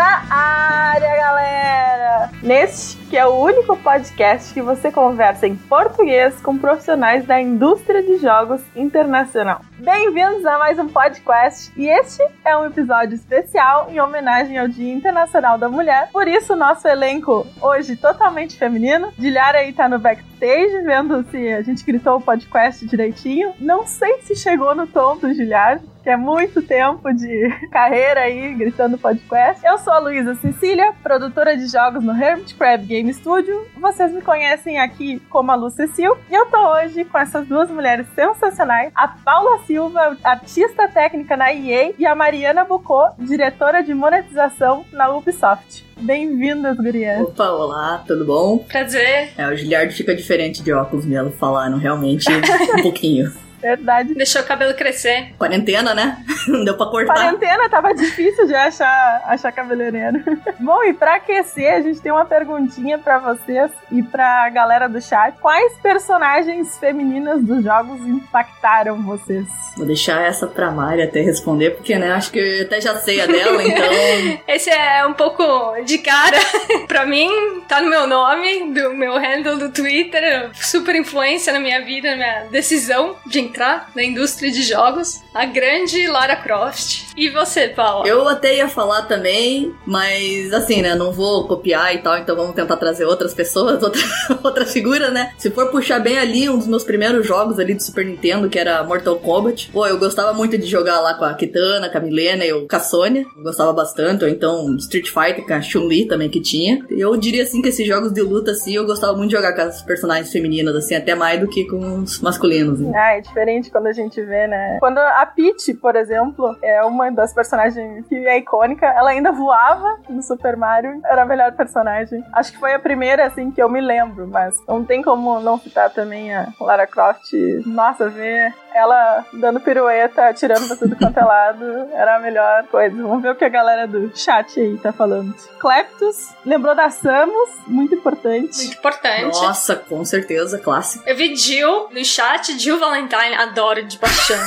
Na área, galera! Neste que é o único podcast que você conversa em português com profissionais da indústria de jogos internacional. Bem-vindos a mais um podcast e este é um episódio especial em homenagem ao Dia Internacional da Mulher. Por isso, nosso elenco hoje totalmente feminino. Dilara aí tá no backstage, vendo se a gente gritou o podcast direitinho. Não sei se chegou no tom do Gilhar, que é muito tempo de carreira aí gritando podcast. Eu sou a Luísa Cecília, produtora de jogos no Hermit Crab Game Studio. Vocês me conhecem aqui como a Lu Cecil. E eu tô hoje com essas duas mulheres sensacionais, a Paula Silva, artista técnica na EA, e a Mariana Bucô, diretora de monetização na Ubisoft. Bem-vindas, gurias. Opa, olá, tudo bom? Prazer. É, o Giliard fica diferente de óculos mesmo, falaram realmente um pouquinho. Verdade. Deixou o cabelo crescer. Quarentena, né? Não deu pra cortar. Quarentena, tava difícil de achar, achar cabeleireiro. Bom, e pra aquecer, a gente tem uma perguntinha pra vocês e pra galera do chat. Quais personagens femininas dos jogos impactaram vocês? Vou deixar essa pra Mari até responder, porque, né, acho que eu até já sei a dela, então... Esse é um pouco de cara. pra mim, tá no meu nome, do meu handle do Twitter. Super influência na minha vida, na minha decisão de entrar na indústria de jogos. A grande Lara Croft. E você, Paula? Eu até ia falar também, mas assim, né, não vou copiar e tal, então vamos tentar trazer outras pessoas, outra, outras figuras, né? Se for puxar bem ali, um dos meus primeiros jogos ali do Super Nintendo, que era Mortal Kombat. Pô, eu gostava muito de jogar lá com a Kitana, com a Milena e com a Sônia. Eu gostava bastante, ou então Street Fighter com a Chun-Li também que tinha. Eu diria assim que esses jogos de luta, assim, eu gostava muito de jogar com as personagens femininas, assim, até mais do que com os masculinos. Né? Ah, é diferente quando a gente vê, né? Quando a Peach, por exemplo, é uma das personagens que é icônica, ela ainda voava no Super Mario, era a melhor personagem. Acho que foi a primeira, assim, que eu me lembro, mas não tem como não citar também a Lara Croft. Nossa, ver ela dando pirueta, atirando pra tudo quanto é lado, era a melhor coisa. Vamos ver o que a galera do chat aí tá falando. Cleptus, lembrou da Samus, muito importante. Muito importante. Nossa, com certeza, clássico. Eu vi Jill no chat, Jill Valentine, adoro de paixão.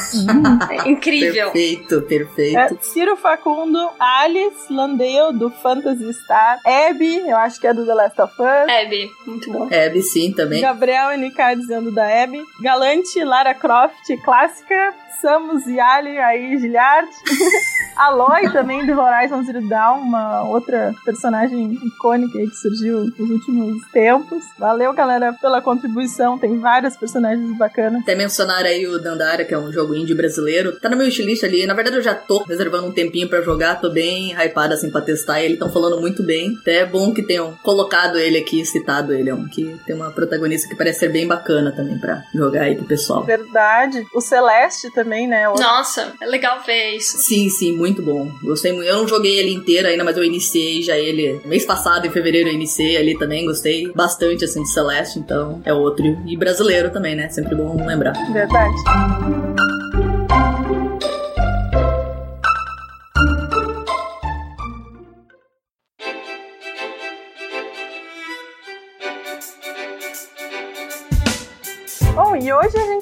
É incrível. Perfeito, perfeito. É, Ciro Facundo, Alice Landale, do Phantasy Star, Abby, eu acho que é do The Last of Us. Abby, muito bom. Abby, sim, também. Gabriel NK dizendo da Abby. Galante, Lara Croft, clássica. Samus e Ali, aí Gilliard. Aloy também do Horizon Zero Dawn, uma outra personagem icônica aí que surgiu nos últimos tempos. Valeu, galera, pela contribuição. Tem vários personagens bacanas. Até mencionar aí o Dandara, que é um jogo indie brasileiro. Tá no meu wishlist ali. Na verdade, eu já tô reservando um tempinho pra jogar. Tô bem hypada, assim, pra testar ele. Estão falando muito bem. Até é bom que tenham colocado ele aqui, citado ele. É um que tem uma protagonista que parece ser bem bacana também pra jogar aí pro pessoal. Verdade. O Celeste também, né? O... Nossa, é legal ver isso. Sim, sim, muito bom. Gostei muito. Eu não joguei ele inteiro ainda, mas eu iniciei já ele mês passado, em fevereiro, eu iniciei ali também. Gostei bastante, assim, de Celeste, então é outro. E brasileiro também, né? Sempre bom lembrar. Verdade.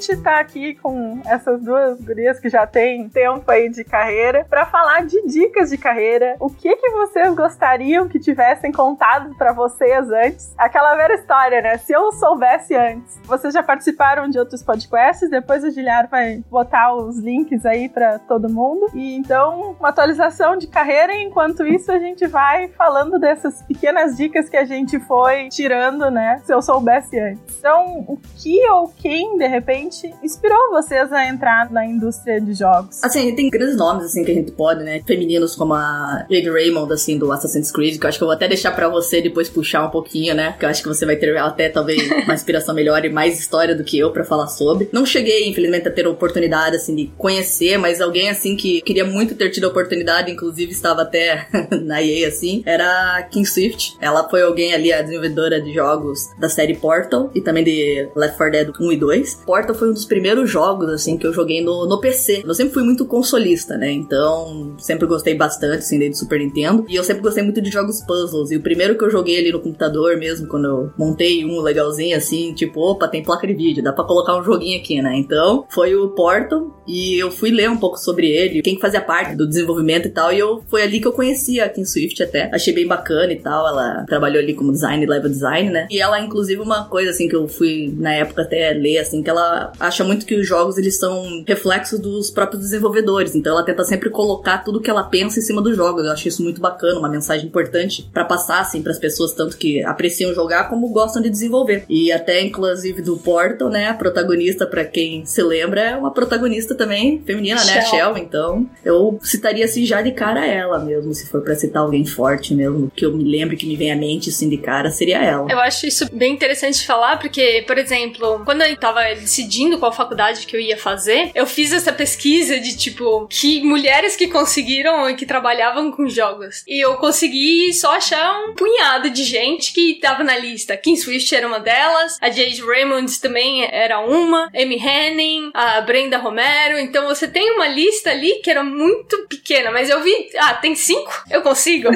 Gente tá aqui com essas duas gurias que já têm tempo aí de carreira para falar de dicas de carreira. O que que vocês gostariam que tivessem contado para vocês antes? Aquela velha história, né? Se eu soubesse antes. Vocês já participaram de outros podcasts, depois o Giliar vai botar os links aí para todo mundo. E então, uma atualização de carreira, enquanto isso a gente vai falando dessas pequenas dicas que a gente foi tirando, né? Se eu soubesse antes. Então, o que ou quem, de repente, inspirou vocês a entrar na indústria de jogos? Assim, tem grandes nomes, assim, que a gente pode, né? Femininos como a Jade Raymond, assim, do Assassin's Creed, que eu acho que eu vou até deixar pra você depois puxar um pouquinho, né? Que eu acho que você vai ter até, talvez, uma inspiração melhor e mais história do que eu pra falar sobre. Não cheguei, infelizmente, a ter a oportunidade, assim, de conhecer, mas alguém, assim, que queria muito ter tido a oportunidade, inclusive estava até na EA, assim, era a Kim Swift. Ela foi alguém ali, a desenvolvedora de jogos da série Portal e também de Left 4 Dead 1 e 2. Portal foi um dos primeiros jogos, assim, que eu joguei no, no PC. Eu sempre fui muito consolista, né? Então, sempre gostei bastante, assim, desde Super Nintendo. E eu sempre gostei muito de jogos puzzles. E o primeiro que eu joguei ali no computador mesmo, quando eu montei um legalzinho, assim, tipo, opa, tem placa de vídeo, dá pra colocar um joguinho aqui, né? Então, foi o Portal. E eu fui ler um pouco sobre ele, quem fazia parte do desenvolvimento e tal. E eu foi ali que eu conheci a Kim Swift até. Achei bem bacana e tal. Ela trabalhou ali como design, level design, né? E ela, inclusive, uma coisa assim que eu fui na época até ler, assim, que ela acha muito que os jogos eles são reflexos dos próprios desenvolvedores. Então ela tenta sempre colocar tudo que ela pensa em cima dos jogos. Eu acho isso muito bacana, uma mensagem importante para passar assim para as pessoas tanto que apreciam jogar como gostam de desenvolver. E até inclusive do Portal, né, a protagonista para quem se lembra é uma protagonista também feminina, né, a Shell. Então, eu citaria assim já de cara ela mesmo, se for para citar alguém forte mesmo, que eu me lembre que me vem à mente assim de cara, seria ela. Eu acho isso bem interessante falar, porque, por exemplo, quando eu tava decidindo qual faculdade que eu ia fazer, eu fiz essa pesquisa de tipo, que mulheres que conseguiram e que trabalhavam com jogos. E eu consegui só achar um punhado de gente que tava na lista. Kim Swift era uma delas, a Jade Raymond também era uma, Amy Henning, a Brenda Romero. Então você tem uma lista ali que era muito pequena, mas eu vi, ah, tem cinco? Eu consigo.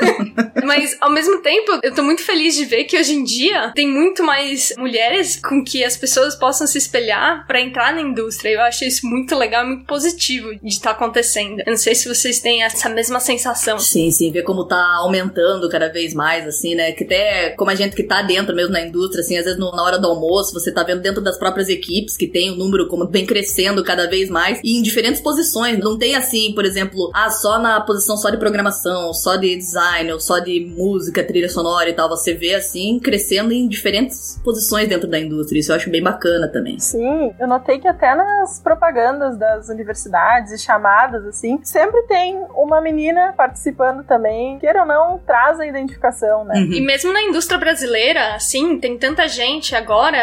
mas ao mesmo tempo, eu tô muito feliz de ver que hoje em dia tem muito mais mulheres com que as pessoas possam se espelhar para entrar na indústria. Eu acho isso muito legal e muito positivo de estar tá acontecendo. Eu não sei se vocês têm essa mesma sensação. Sim, sim, ver como tá aumentando cada vez mais, assim, né? Que até como a gente que tá dentro mesmo na indústria, assim, às vezes no, na hora do almoço, você tá vendo dentro das próprias equipes que tem o um número como vem crescendo cada vez mais e em diferentes posições. Não tem assim, por exemplo, ah, só na posição só de programação, só de design, ou só de música, trilha sonora e tal. Você vê assim crescendo em diferentes posições dentro da indústria. Isso eu acho bem bacana também. Sim, eu notei que até nas propagandas das universidades e chamadas, assim, sempre tem uma menina participando também. Queira ou não, traz a identificação, né? Uhum. E mesmo na indústria brasileira, assim, tem tanta gente agora,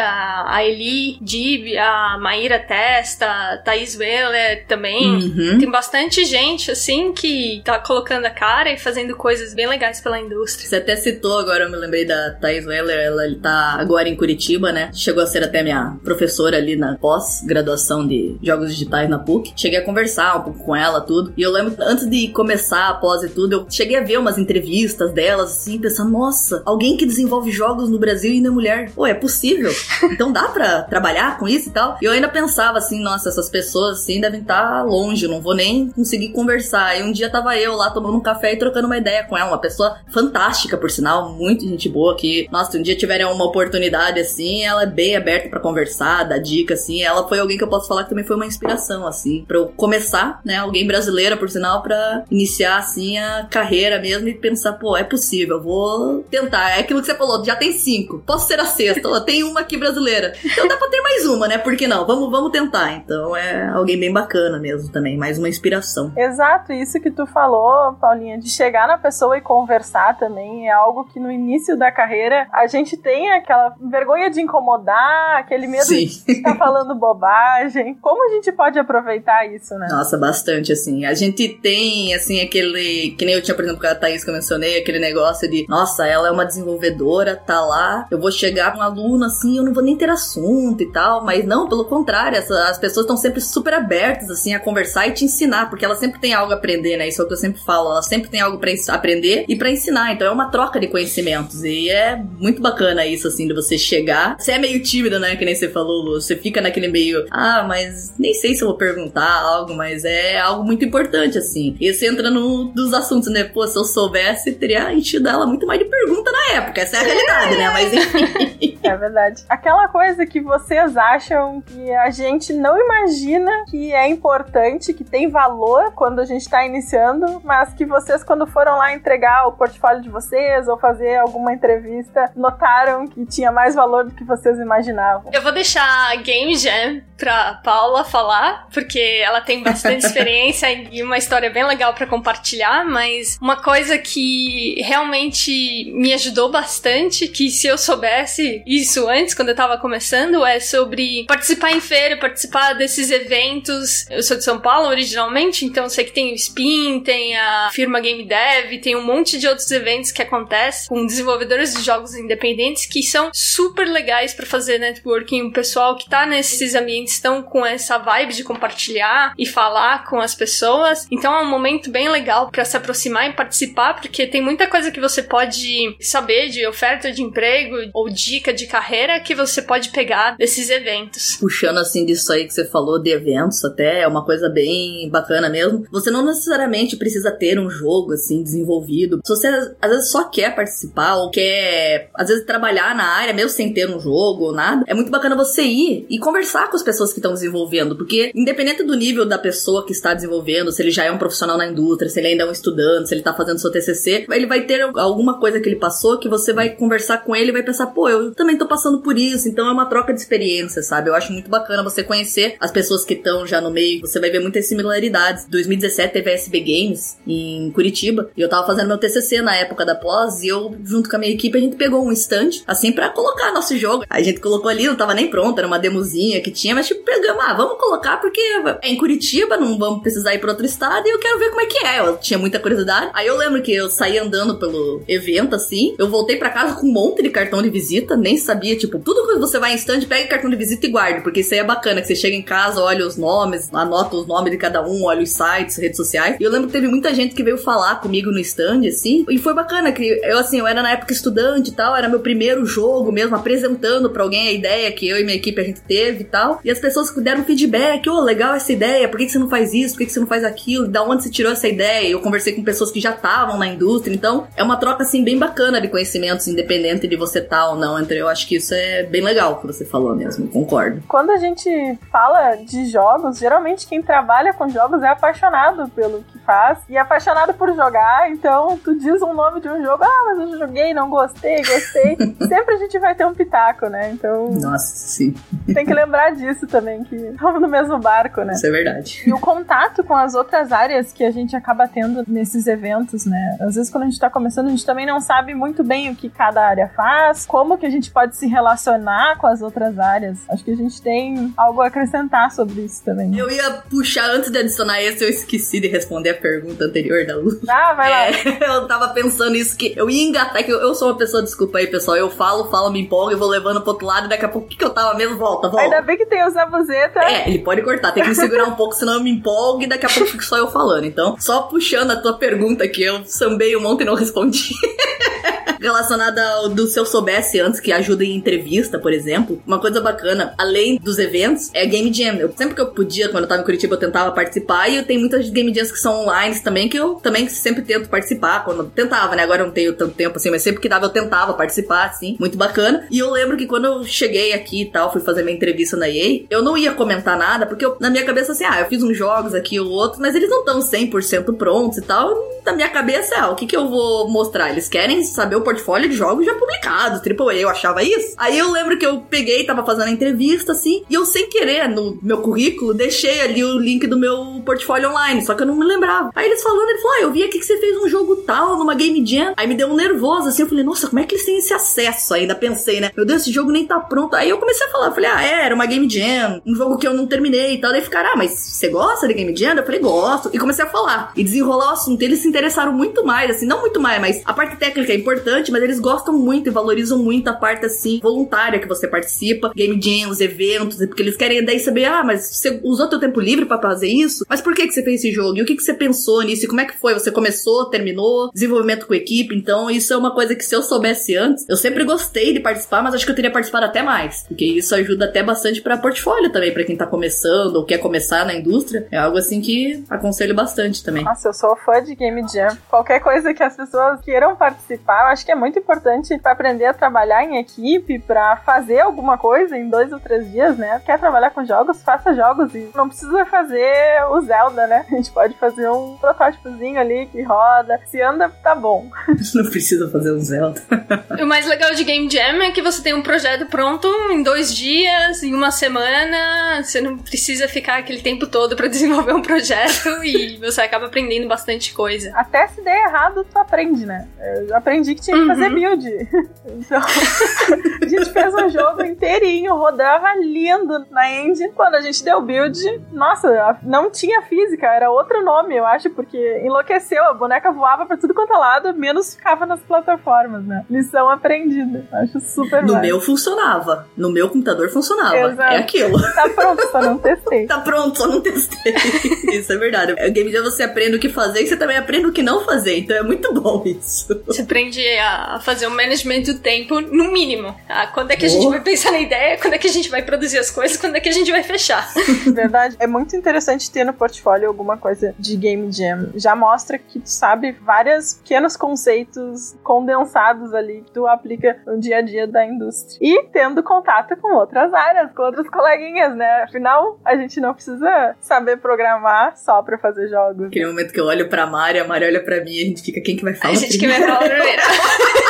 a Eli Dib, a Maíra Testa, a Thaís Weller também. Uhum. Tem bastante gente, assim, que tá colocando a cara e fazendo coisas bem legais pela indústria. Você até citou agora, eu me lembrei da Thaís Weller, ela tá agora em Curitiba, né? Chegou a ser até minha professora ali na pós-graduação de jogos digitais na PUC. Cheguei a conversar um pouco com ela, tudo. E eu lembro, antes de começar a pós e tudo, eu cheguei a ver umas entrevistas delas, assim, pensar, nossa, alguém que desenvolve jogos no Brasil e ainda é mulher. Pô, é possível? Então dá pra trabalhar com isso e tal? E eu ainda pensava assim, nossa, essas pessoas, assim, devem estar tá longe, não vou nem conseguir conversar. E um dia tava eu lá tomando um café e trocando uma ideia com ela, uma pessoa fantástica, por sinal, muito gente boa, que, nossa, se um dia tiverem uma oportunidade assim, ela é bem aberta para conversar, dar dica, assim. Ela foi alguém que eu posso falar que também foi uma inspiração, assim, para eu começar, né? Alguém brasileira, por sinal, para iniciar, assim, a carreira mesmo e pensar, pô, é possível, vou tentar. É aquilo que você falou, já tem cinco, posso ser a sexta, tem uma aqui brasileira. Então dá pra ter mais uma, né? Por que não? Vamos, vamos tentar. Então é alguém bem bacana mesmo também, mais uma inspiração. Exato, isso que tu falou, Paulinha, de chegar na pessoa e conversar também é algo que no início da carreira a gente tem aquela vergonha de incomodar, aquele medo Sim. De estar falando bobagem. Como a gente pode aproveitar isso, né? Nossa, bastante, assim. A gente tem, assim, aquele. Que nem eu tinha, por exemplo, com a Thaís que eu mencionei, aquele negócio de, nossa, ela é uma desenvolvedora, tá lá, eu vou chegar com um aluno assim, eu não vou nem ter assunto e tal. Mas não, pelo contrário, essa, as pessoas estão sempre super abertas, assim, a conversar e te ensinar, porque elas sempre têm algo a aprender, né? Isso é o que eu sempre falo, elas sempre têm algo para aprender e para ensinar. Então é uma troca de conhecimentos. E é muito bacana isso, assim, de você chegar. Você é meio tímida, né? Que nem você falou, Lu. Você fica naquele meio, ah, mas nem sei se eu vou perguntar algo, mas é algo muito importante, assim. E você entra no dos assuntos, né? Pô, se eu soubesse, teria enchido ela muito mais de pergunta na época. Essa é a realidade, né? Mas enfim. É verdade. Aquela coisa que vocês acham que a gente não imagina que é importante, que tem valor quando a gente tá iniciando, mas que vocês, quando foram lá entregar o portfólio de vocês ou fazer alguma entrevista, notaram que tinha mais valor do que vocês imaginavam. Eu vou deixar Game Jam pra Paula falar, porque ela tem bastante experiência e uma história bem legal para compartilhar, mas uma coisa que realmente me ajudou bastante, que se eu soubesse isso antes, quando eu tava começando, é sobre participar em feira, participar desses eventos. Eu sou de São Paulo originalmente, então sei que tem o Spin, tem a firma Game Dev, tem um monte de outros eventos que acontecem com desenvolvedores de jogos independentes que são super legais para fazer networking. O pessoal que tá nesses ambientes estão com essa vibe de compartilhar e falar com as pessoas. Então é um momento bem legal para se aproximar e participar, porque tem muita coisa que você pode saber de oferta de emprego ou dica de carreira que você pode pegar desses eventos. Puxando assim disso aí que você falou de eventos, até é uma coisa bem bacana mesmo. Você não necessariamente precisa ter um jogo assim desenvolvido. Se você às vezes só quer participar ou quer às vezes trabalhar na área mesmo sem ter um jogo ou nada, é muito bacana você ir e conversar com as pessoas que estão desenvolvendo, porque independente do nível da pessoa que está desenvolvendo, se ele já é um profissional na indústria, se ele ainda é um estudante, se ele tá fazendo seu TCC, ele vai ter alguma coisa que ele passou que você vai conversar com ele e vai pensar, pô, eu também tô passando por isso, então é uma troca de experiência, sabe? Eu acho muito bacana você conhecer as pessoas que estão já no meio, você vai ver muitas similaridades. 2017 teve a SB Games em Curitiba, e eu tava fazendo meu TCC na época da pós, e eu, junto com a minha equipe, a gente pegou um stand, assim, para colocar nosso jogo. A gente colocou ali, não tava nem pronto, era uma demozinha que tinha, mas tipo, pegamos, ah, vamos colocar porque é em Curitiba, não vamos precisar ir pra outro estado, e eu quero ver como é que é. Eu tinha muita curiosidade. Aí eu lembro que eu saí andando pelo evento, assim, eu voltei para casa com um monte de cartão de visita, nem sabia, tipo, tudo que você vai em stand, pega cartão de visita e guarde, porque isso aí é bacana, que você chega em casa, olha os nomes, anota os nomes de cada um, olha os sites, redes sociais. E eu lembro que teve muita gente que veio falar comigo no stand, assim, e foi bacana, que eu, assim, eu era na época estudante e tal, era meu primeiro jogo mesmo, apresentando para alguém a ideia que eu e minha equipe a gente teve e tal. E as pessoas deram feedback, ô, oh, legal essa ideia, por que, que você não faz isso, por que, que você não faz aquilo, da onde você tirou essa ideia? Eu conversei com pessoas que já estavam na indústria, então é uma troca, assim, bem bacana de conhecimentos, independente de você estar tá ou não. Então eu acho que isso é bem legal que você falou mesmo, concordo. Quando a gente fala de jogos, geralmente quem trabalha com jogos é apaixonado pelo que faz e é apaixonado por jogar, então tu diz um nome de um jogo, ah, mas eu joguei, não gostei, gostei. Sempre a gente vai ter um pitaco, né? Então. Nossa, sim. Tem que lembrar disso também, que estamos no mesmo barco, né? Isso é verdade. E o contato com as outras áreas que a gente acaba tendo nesses eventos, né? Às vezes quando a gente tá começando, a gente também não sabe muito bem o que cada área faz, como que a gente pode se relacionar com as outras áreas. Acho que a gente tem algo a acrescentar sobre isso também. Eu ia puxar antes de adicionar esse, eu esqueci de responder a pergunta anterior da Lu. Ah, vai lá. É, eu tava pensando isso que eu ia engatar, que eu, eu, sou uma pessoa, desculpa aí, pessoal, eu falo, falo, me empolgo, eu vou levando pro outro lado e daqui a pouco o que, que eu tava mesmo? Volta, volta. Ainda bem que tem o Zabuzeta. É, ele pode cortar, tem que me segurar um pouco, senão eu me empolgo e daqui a pouco fico só eu falando. Então, só puxando a tua pergunta que eu sambei um monte e não respondi. relacionada ao do se eu soubesse antes, que ajuda em entrevista, por exemplo. Uma coisa bacana, além dos eventos, é a Game Jam. Eu, sempre que eu podia, quando eu tava em Curitiba, eu tentava participar. E tenho muitas Game Jams que são online também, que eu também sempre tento participar. Quando tentava, né? Agora eu não tenho tanto tempo assim, mas sempre que dava eu tentava participar, assim. Muito bacana. E eu lembro que quando eu cheguei aqui e tal, fui fazer minha entrevista na EA, eu não ia comentar nada, porque eu, na minha cabeça, assim, ah, eu fiz uns jogos aqui ou outro, mas eles não estão 100% prontos e tal. Na minha cabeça, ah, o que que eu vou mostrar? Eles querem saber o de jogos já publicados, AAA, eu achava isso. Aí eu lembro que eu peguei, tava fazendo a entrevista, assim, e eu sem querer, no meu currículo, deixei ali o link do meu portfólio online, só que eu não me lembrava. Aí eles falando, ele falou, ah, eu vi aqui que você fez um jogo tal, numa Game Jam. Aí me deu um nervoso, assim, eu falei, nossa, como é que eles têm esse acesso? Ainda pensei, né? Meu Deus, esse jogo nem tá pronto. Aí eu comecei a falar, falei, ah, é, era uma Game Jam, um jogo que eu não terminei e tal. Daí ficaram, ah, mas você gosta de Game Jam? Eu falei, gosto. E comecei a falar. E desenrolar o assunto. Eles se interessaram muito mais, assim, não muito mais, mas a parte técnica é importante, mas eles gostam muito e valorizam muito a parte, assim, voluntária que você participa, game jams, eventos, porque eles querem daí saber, ah, mas você usou teu tempo livre para fazer isso? Mas por que que você fez esse jogo? E o que que você pensou nisso? E como é que foi? Você começou, terminou? Desenvolvimento com equipe? Então, isso é uma coisa que se eu soubesse antes, eu sempre gostei de participar, mas acho que eu teria participado até mais, porque isso ajuda até bastante para portfólio também, para quem tá começando ou quer começar na indústria. É algo assim que aconselho bastante também. Nossa, eu sou fã de Game Jam. Qualquer coisa que as pessoas queiram participar, eu acho que é muito importante para aprender a trabalhar em equipe, para fazer alguma coisa em dois ou três dias, né? Quer trabalhar com jogos? Faça jogos e não precisa fazer o Zelda, né? A gente pode fazer um protótipozinho ali que roda. Se anda, tá bom. Não precisa fazer um Zelda. o mais legal de Game Jam é que você tem um projeto pronto em dois dias, em uma semana. Você não precisa ficar aquele tempo todo para desenvolver um projeto e você acaba aprendendo bastante coisa. Até se der errado, tu aprende, né? Eu aprendi que tinha que uhum. fazer build. Então, a gente fez um jogo inteirinho, rodava lindo na engine. Quando a gente deu build, nossa, não tinha física, era outro nome, eu acho, porque enlouqueceu, a boneca voava pra tudo quanto é lado, menos ficava nas plataformas, né? Lição aprendida. Acho super No meu funcionava. No meu computador funcionava. Exato. É aquilo. Tá pronto, só não testei. tá pronto, só não testei. isso é verdade. O Game Jam você aprende o que fazer e você também aprende o que não fazer. Então é muito bom isso. Você aprende a fazer o management do tempo no mínimo. Ah, quando é que a gente vai pensar na ideia? Quando é que a gente vai produzir as coisas? Quando é que a gente vai fechar? Verdade. É muito interessante ter no portfólio alguma coisa de Game Jam. Já mostra que tu sabe vários pequenos conceitos condensados ali que tu aplica no dia a dia da indústria. E tendo contato com outras áreas, com outros coleguinhas, né? Afinal, a gente não precisa saber programar só pra fazer jogos. Aquele momento que eu olho pra Mari, a Mari olha pra mim e a gente fica, quem que vai falar? A gente primeiro? que vai falar primeiro.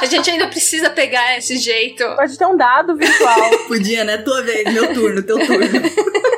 A gente ainda precisa pegar esse jeito. Pode ter um dado virtual. Podia, né? Tua vez, meu turno, teu turno.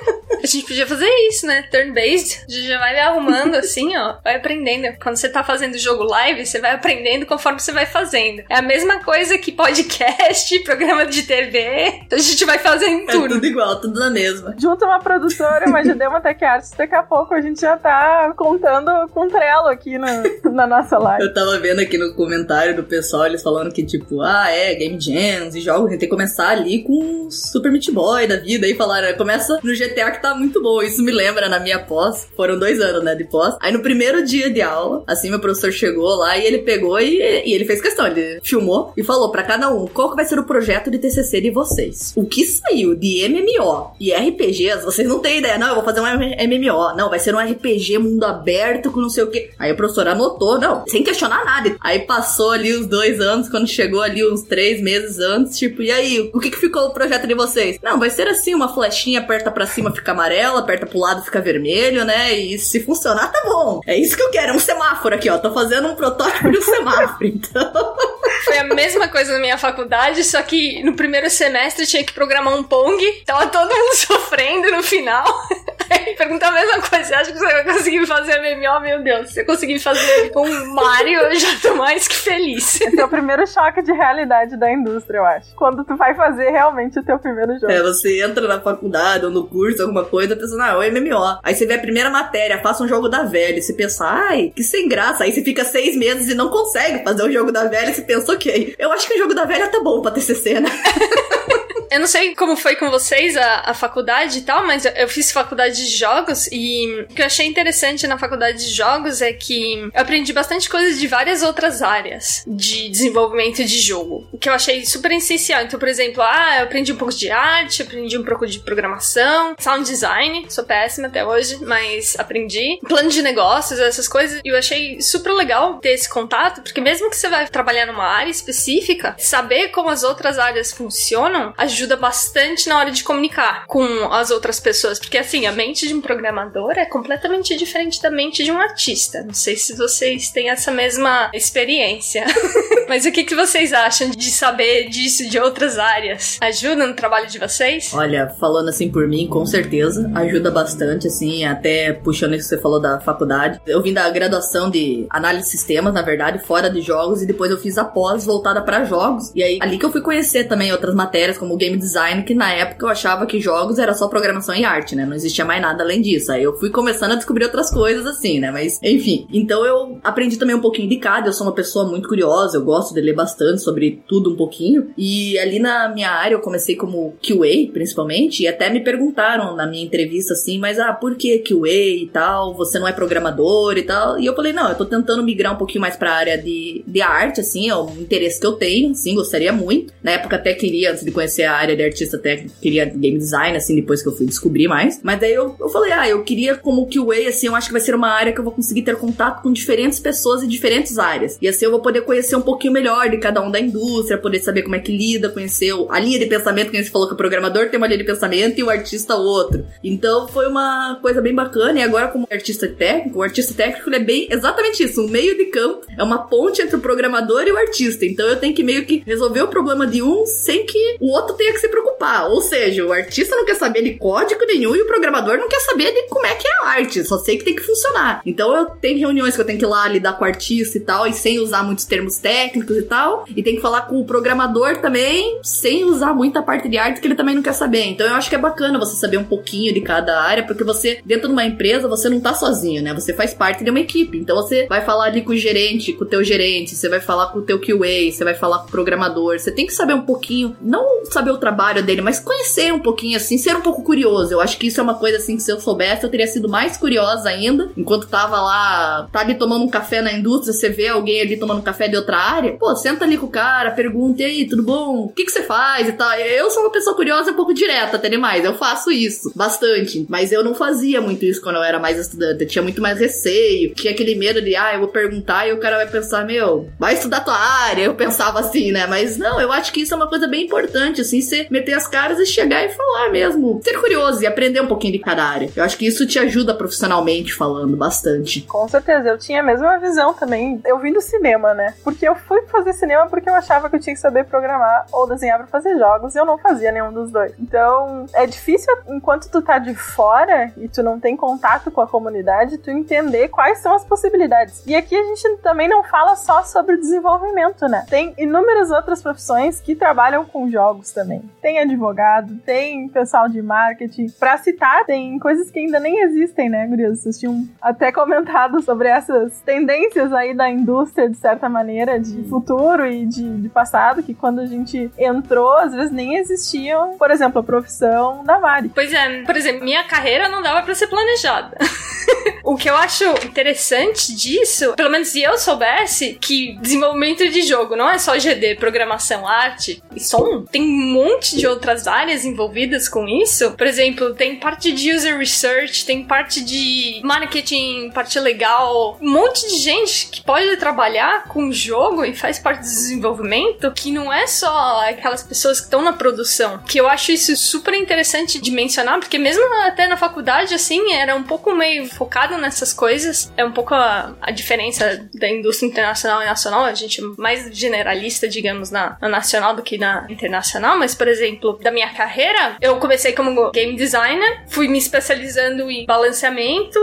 A gente podia fazer isso, né? Turn-based. A gente já vai arrumando assim, ó. Vai aprendendo. Quando você tá fazendo jogo live, você vai aprendendo conforme você vai fazendo. É a mesma coisa que podcast, programa de TV. Então a gente vai fazendo tudo. É tudo igual, tudo na mesma. Junta uma produtora, uma GD, uma Tech Arts. Daqui a pouco a gente já tá contando com Trello aqui na, na nossa live. Eu tava vendo aqui no comentário do pessoal, eles falando que, tipo, ah, é, Game Jams e jogos, a gente tem que começar ali com Super Meat Boy da vida. Aí falaram, começa no GTA que tá tá muito bom. Isso me lembra na minha pós. Foram dois anos, né, de pós. Aí no primeiro dia de aula, assim, meu professor chegou lá e ele pegou e, e ele fez questão. Ele filmou e falou para cada um qual que vai ser o projeto de TCC de vocês. O que saiu de MMO e RPGs, vocês não têm ideia. Não, eu vou fazer um MMO. Não, vai ser um RPG mundo aberto com não sei o que. Aí o professor anotou, não, sem questionar nada. Aí passou ali os dois anos, quando chegou ali uns três meses antes, tipo, e aí, o que que ficou o projeto de vocês? Não, vai ser assim, uma flechinha aperta para cima, fica amarelo, aperta pro lado fica vermelho, né? E se funcionar, tá bom. É isso que eu quero, é um semáforo aqui, ó. Tô fazendo um protótipo de um semáforo, então. Foi a mesma coisa na minha faculdade, só que no primeiro semestre tinha que programar um Pong. Tava todo mundo sofrendo no final. Aí pergunta a mesma coisa. Você acha que você vai conseguir fazer MMO? Meu Deus, se eu conseguir fazer um Mario, eu já tô mais que feliz. Esse é o primeiro choque de realidade da indústria, eu acho. Quando tu vai fazer realmente o teu primeiro jogo. É, você entra na faculdade ou no curso, alguma coisa, pensando, ah, é o MMO. Aí você vê a primeira matéria, faça um jogo da velha. E você pensa, ai, que sem graça. Aí você fica seis meses e não consegue fazer o jogo da velha. E você pensa, ok, eu acho que o jogo da velha tá bom pra TCC, né? Eu não sei como foi com vocês a, a faculdade e tal, mas eu, eu, fiz faculdade de jogos e o que eu achei interessante na faculdade de jogos é que eu aprendi bastante coisas de várias outras áreas de desenvolvimento de jogo, o que eu achei super essencial. Então, por exemplo, ah, eu aprendi um pouco de arte, aprendi um pouco de programação, sound design, sou péssima até hoje, mas aprendi. Plano de negócios, essas coisas, e eu achei super legal ter esse contato, porque mesmo que você vai trabalhar numa área específica, saber como as outras áreas funcionam ajuda ajuda bastante na hora de comunicar com as outras pessoas, porque assim, a mente de um programador é completamente diferente da mente de um artista. Não sei se vocês têm essa mesma experiência. Mas o que, que vocês acham de saber disso de outras áreas? Ajuda no trabalho de vocês? Olha, falando assim por mim, com certeza ajuda bastante, assim, até puxando isso que você falou da faculdade. Eu vim da graduação de análise de sistemas, na verdade, fora de jogos, e depois eu fiz a pós voltada para jogos. E aí, ali que eu fui conhecer também outras matérias, como game design, que na época eu achava que jogos era só programação e arte, né? Não existia mais nada além disso. Aí eu fui começando a descobrir outras coisas assim, né? Mas, enfim. Então eu aprendi também um pouquinho de cada. Eu sou uma pessoa muito curiosa, eu gosto de ler bastante sobre tudo um pouquinho. E ali na minha área eu comecei como QA, principalmente, e até me perguntaram na minha entrevista assim, mas ah, por que QA e tal? Você não é programador e tal? E eu falei, não, eu tô tentando migrar um pouquinho mais pra área de, de arte, assim, é um interesse que eu tenho, sim, gostaria muito. Na época até queria, antes de conhecer a área de artista técnico, queria game design, assim, depois que eu fui descobrir mais. Mas daí eu, eu falei, ah, eu queria como QA, assim, eu acho que vai ser uma área que eu vou conseguir ter contato com diferentes pessoas em diferentes áreas. E assim eu vou poder conhecer um pouquinho melhor de cada um da indústria, poder saber como é que lida, conhecer a linha de pensamento, que a gente falou que o programador tem uma linha de pensamento e o artista outro. Então foi uma coisa bem bacana. E agora, como artista técnico, o artista técnico é bem exatamente isso, um meio de campo, é uma ponte entre o programador e o artista. Então eu tenho que meio que resolver o problema de um sem que o outro tenha que se preocupar. Ou seja, o artista não quer saber de código nenhum e o programador não quer saber de como é que é a arte, só sei que tem que funcionar. Então eu tenho reuniões que eu tenho que ir lá lidar com o artista e tal, e sem usar muitos termos técnicos e tal, e tem que falar com o programador também, sem usar muita parte de arte que ele também não quer saber. Então eu acho que é bacana você saber um pouquinho de cada área, porque você, dentro de uma empresa, você não tá sozinho, né? Você faz parte de uma equipe. Então você vai falar ali com o gerente, com o teu gerente, você vai falar com o teu QA, você vai falar com o programador. Você tem que saber um pouquinho, não saber o trabalho dele, mas conhecer um pouquinho assim, ser um pouco curioso. Eu acho que isso é uma coisa assim que se eu soubesse, eu teria sido mais curiosa ainda. Enquanto tava lá, tá ali tomando um café na indústria, você vê alguém ali tomando café de outra área, pô, senta ali com o cara, pergunta, e aí, tudo bom? O que, que você faz e tal. Eu sou uma pessoa curiosa um pouco direta, até demais. Eu faço isso bastante. Mas eu não fazia muito isso quando eu era mais estudante. Eu tinha muito mais receio. Tinha aquele medo de, ah, eu vou perguntar e o cara vai pensar, meu, vai estudar tua área. Eu pensava assim, né? Mas não, eu acho que isso é uma coisa bem importante, assim, você meter as caras e chegar e falar mesmo. Ser curioso e aprender um pouquinho de cada área. Eu acho que isso te ajuda profissionalmente falando bastante. Com certeza, eu tinha a mesma visão também. Eu vim do cinema, né? Porque eu fui fazer cinema porque eu achava que eu tinha que saber programar ou desenhar para fazer jogos e eu não fazia nenhum dos dois. Então, é difícil enquanto tu tá de fora e tu não tem contato com a comunidade, tu entender quais são as possibilidades. E aqui a gente também não fala só sobre desenvolvimento, né? Tem inúmeras outras profissões que trabalham com jogos também. Tem advogado, tem pessoal de marketing. Pra citar, tem coisas que ainda nem existem, né, gurias? Vocês tinham até comentado sobre essas tendências aí da indústria, de certa maneira, de futuro e de, de passado, que quando a gente entrou, às vezes nem existiam, por exemplo, a profissão da Mari. Pois é, por exemplo, minha carreira não dava para ser planejada. o que eu acho interessante disso, pelo menos se eu soubesse, que desenvolvimento de jogo não é só GD, programação, arte e som, tem monte de outras áreas envolvidas com isso. Por exemplo, tem parte de user research, tem parte de marketing, parte legal, um monte de gente que pode trabalhar com jogo e faz parte do desenvolvimento que não é só aquelas pessoas que estão na produção. Que eu acho isso super interessante de mencionar, porque mesmo até na faculdade, assim, era um pouco meio focado nessas coisas. É um pouco a, a diferença da indústria internacional e nacional. A gente é mais generalista, digamos, na, na nacional do que na internacional. Mas, por exemplo, da minha carreira, eu comecei como game designer, fui me especializando em balanceamento,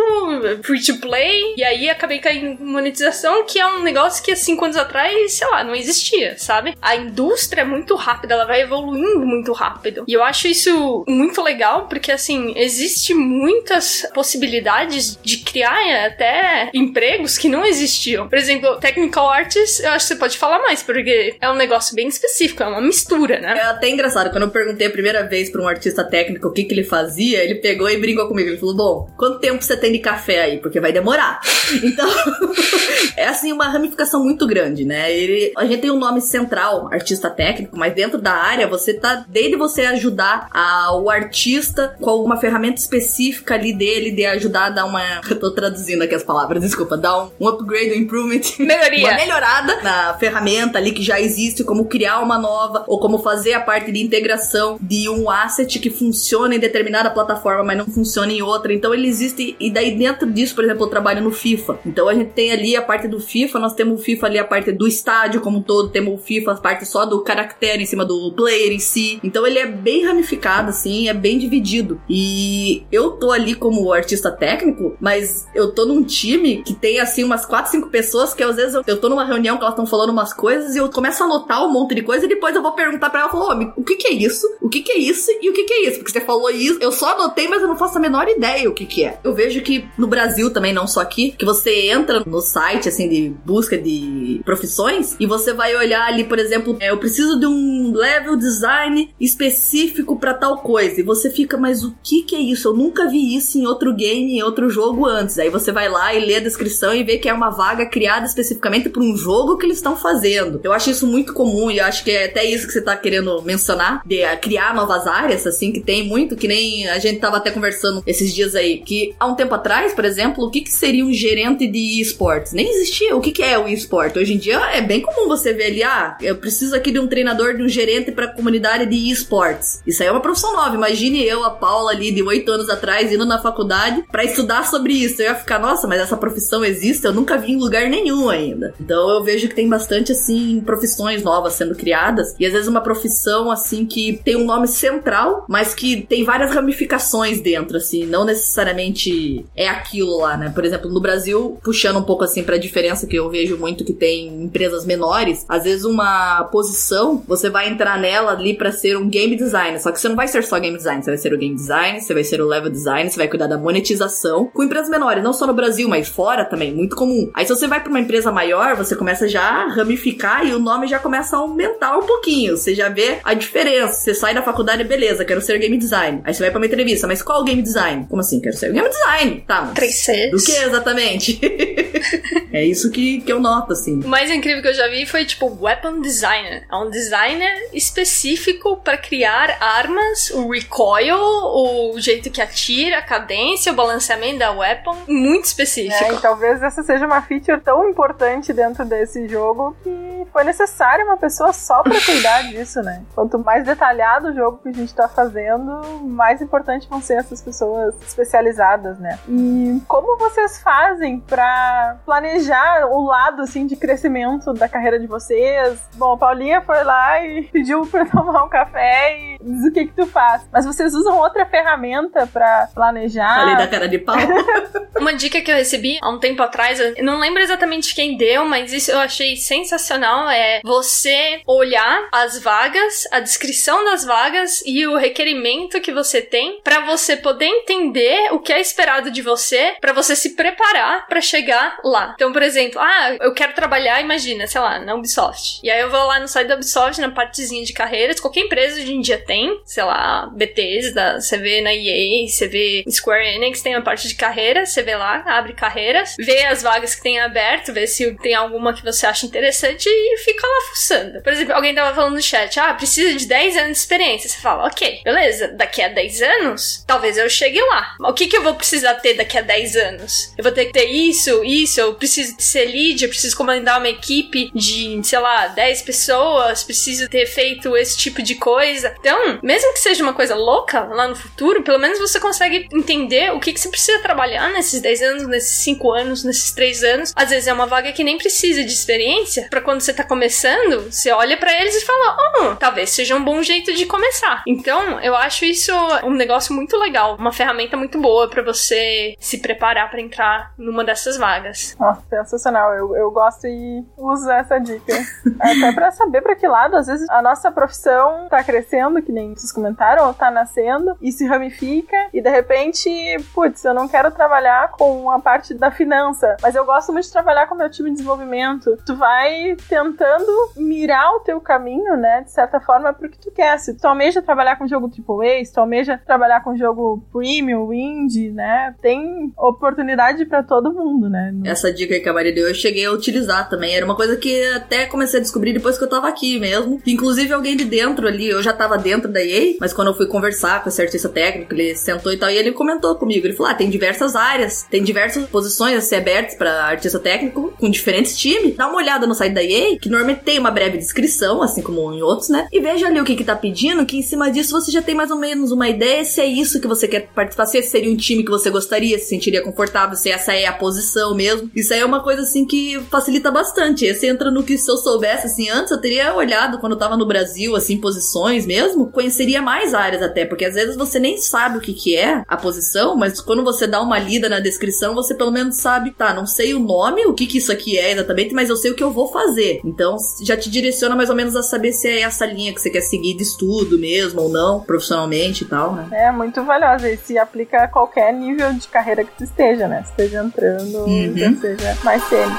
free to play, e aí acabei caindo em monetização, que é um negócio que há cinco anos atrás, sei lá, não existia, sabe? A indústria é muito rápida, ela vai evoluindo muito rápido. E eu acho isso muito legal, porque assim, existe muitas possibilidades de criar até empregos que não existiam. Por exemplo, technical artist, eu acho que você pode falar mais, porque é um negócio bem específico, é uma mistura, né? É até engraçado, quando eu perguntei a primeira vez pra um artista técnico o que, que ele fazia, ele pegou e brincou comigo. Ele falou: Bom, quanto tempo você tem de café aí? Porque vai demorar. Então, é assim, uma ramificação muito grande, né? Ele, a gente tem um nome central, artista técnico, mas dentro da área você tá desde você ajudar a, o artista com alguma ferramenta específica ali dele, de ajudar a dar uma. Eu tô traduzindo aqui as palavras, desculpa, dar um, um upgrade, um improvement. Melhoria. Uma melhorada na ferramenta ali que já existe, como criar uma nova, ou como fazer a parte de integração de um asset que funciona em determinada plataforma, mas não funciona em outra. Então ele existe, e daí dentro disso, por exemplo, eu trabalho no FIFA. Então a gente tem ali a parte do FIFA, nós temos o FIFA ali, a parte do estádio como um todo, temos o FIFA, a parte só do caractere em cima do player em si. Então ele é bem ramificado, assim, é bem dividido. E eu tô ali como artista técnico, mas eu tô num time que tem, assim, umas 4, 5 pessoas que às vezes eu, eu tô numa reunião que elas estão falando umas coisas e eu começo a anotar um monte de coisa e depois eu vou perguntar pra ela, falo, ô, o que que é isso? O que que é isso? E o que que é isso? Porque você falou isso, eu só anotei, mas eu não faço a menor ideia o que que é. Eu vejo que no Brasil também, não só aqui, que você entra no site, assim, de busca de profissões e você vai olhar ali, por exemplo, é, eu preciso de um level design específico para tal coisa. E você fica, mas o que que é isso? Eu nunca vi isso em outro game, em outro jogo antes. Aí você vai lá e lê a descrição e vê que é uma vaga criada especificamente para um jogo que eles estão fazendo. Eu acho isso muito comum e acho que é até isso que você tá querendo mencionar, de eh, criar novas áreas, assim, que tem muito, que nem a gente tava até conversando esses dias aí, que há um tempo atrás, por exemplo, o que, que seria um gerente de esportes? Nem existia. O que, que é o esporte? Hoje em dia é bem comum você ver ali, ah, eu preciso aqui de um treinador, de um gerente para comunidade de esportes. Isso aí é uma profissão nova. Imagine eu, a Paula ali de oito anos atrás, indo na faculdade para estudar sobre isso. Eu ia ficar, nossa, mas essa profissão existe? Eu nunca vi em lugar nenhum ainda. Então eu vejo que tem bastante, assim, profissões novas sendo criadas. E às vezes uma profissão, assim, que tem um nome central, mas que tem várias ramificações dentro, assim. Não necessariamente é aquilo lá, né? Por exemplo, no Brasil, puxando um pouco, assim, pra diferença que eu vejo muito que tem empresas menores, às vezes uma posição, você vai entrar nela ali para ser um game designer. Só que você não vai ser só game design, você vai ser o game design, você vai ser o level design, você vai cuidar da monetização com empresas menores, não só no Brasil, mas fora também, muito comum. Aí se você vai para uma empresa maior, você começa já a ramificar e o nome já começa a aumentar um pouquinho. Você já vê a diferença. Você sai da faculdade, beleza, quero ser game design. Aí você vai para uma entrevista, mas qual game design? Como assim? Quero ser game design. Tá, mas 3Cs. do que exatamente? é isso que, que eu noto, assim. O mais incrível que eu já vi foi tipo weapon designer. É um designer específico para criar armas, o recoil, o jeito que atira, a cadência, o balanceamento da weapon, muito específico. É, e talvez essa seja uma feature tão importante dentro desse jogo que foi necessária uma pessoa só pra cuidar disso, né? Quanto mais detalhado o jogo que a gente tá fazendo, mais importante vão ser essas pessoas especializadas, né? E como vocês fazem pra planejar o lado, assim, de crescimento da carreira de vocês? Bom, a Paulinha foi lá e pediu pra tomar um café e diz o que que tu faz. Mas vocês usam outra ferramenta pra planejar? Falei da cara de pau. Uma dica que eu recebi há um tempo atrás, eu não lembro exatamente quem deu, mas isso eu achei sensacional, é você olhar as vagas, a descrição das vagas e o requerimento que você tem pra você poder entender o que é esperado de você, pra você se preparar pra chegar lá. Então, por exemplo, ah, eu quero trabalhar, imagina, sei lá, na Ubisoft. E aí eu vou lá no site da Ubisoft, na partezinha de carreiras, qualquer empresa hoje em dia tem, sei lá, Bethesda, você vê na EA, você vê Square Enix, tem a parte de carreiras, você vê lá, abre carreiras, vê as vagas que tem aberto, vê se tem alguma que você acha interessante e fica lá fuçando. Por exemplo, alguém tava falando no chat, ah, precisa de 10 anos de experiência. Você fala, ok, beleza, daqui a 10 anos, talvez eu chegue lá. O que que eu vou precisar ter daqui a 10 anos? Eu vou ter que ter isso, isso, eu preciso ser lead, eu preciso comandar uma equipe de, sei lá, 10 pessoas, preciso ter feito esse tipo de coisa. Então, mesmo que seja uma coisa louca lá no futuro, pelo menos você consegue entender o que, que você precisa trabalhar nesses 10 anos, nesses 5 anos, nesses 3 anos. Às vezes é uma vaga que nem precisa de experiência, para quando você tá começando, você olha para eles e fala: "Oh, talvez seja um bom jeito de começar". Então, eu acho isso um negócio muito legal, uma ferramenta muito boa para você se preparar para entrar numa dessas vagas. Nossa, sensacional. Eu, eu gosto e uso essa dica. Até pra saber pra que lado, às vezes, a nossa profissão tá crescendo, que nem vocês comentaram, ou tá nascendo, e se ramifica, e de repente, putz, eu não quero trabalhar com a parte da finança, mas eu gosto muito de trabalhar com o meu time de desenvolvimento. Tu vai tentando mirar o teu caminho, né, de certa forma, pro que tu quer. Se tu almeja trabalhar com jogo AAA, se tu almeja trabalhar com jogo premium, indie, né, tem oportunidade pra todo mundo, né? Essa dica que a Maria deu, eu cheguei a utilizar também. Era uma coisa que até comecei a descobrir depois que eu tava aqui mesmo. Inclusive, alguém de dentro ali, eu já tava dentro da EA, mas quando eu fui conversar com esse artista técnico, ele sentou e tal, e ele comentou comigo. Ele falou: ah, tem diversas áreas, tem diversas posições a ser abertas pra artista técnico, com diferentes times. Dá uma olhada no site da EA, que normalmente tem uma breve descrição, assim como em outros, né? E veja ali o que que tá pedindo, que em cima disso você já tem mais ou menos uma ideia se é isso que você quer participar, se esse seria um time que você gostaria, se sentiria confortável, se essa é a posição mesmo. Isso aí é uma coisa assim que facilita bastante. Esse entra no que se eu soubesse assim antes, eu teria olhado quando eu tava no Brasil, assim, posições mesmo, conheceria mais áreas até, porque às vezes você nem sabe o que que é a posição, mas quando você dá uma lida na descrição, você pelo menos sabe, tá, não sei o nome, o que que isso aqui é exatamente, mas eu sei o que eu vou fazer. Então, já te direciona mais ou menos a saber se é essa linha que você quer seguir de estudo mesmo ou não, profissionalmente e tal, né? É muito valiosa e se aplica a qualquer nível de carreira que tu esteja, né? Esteja entrando, Uhum. seja mais sênior.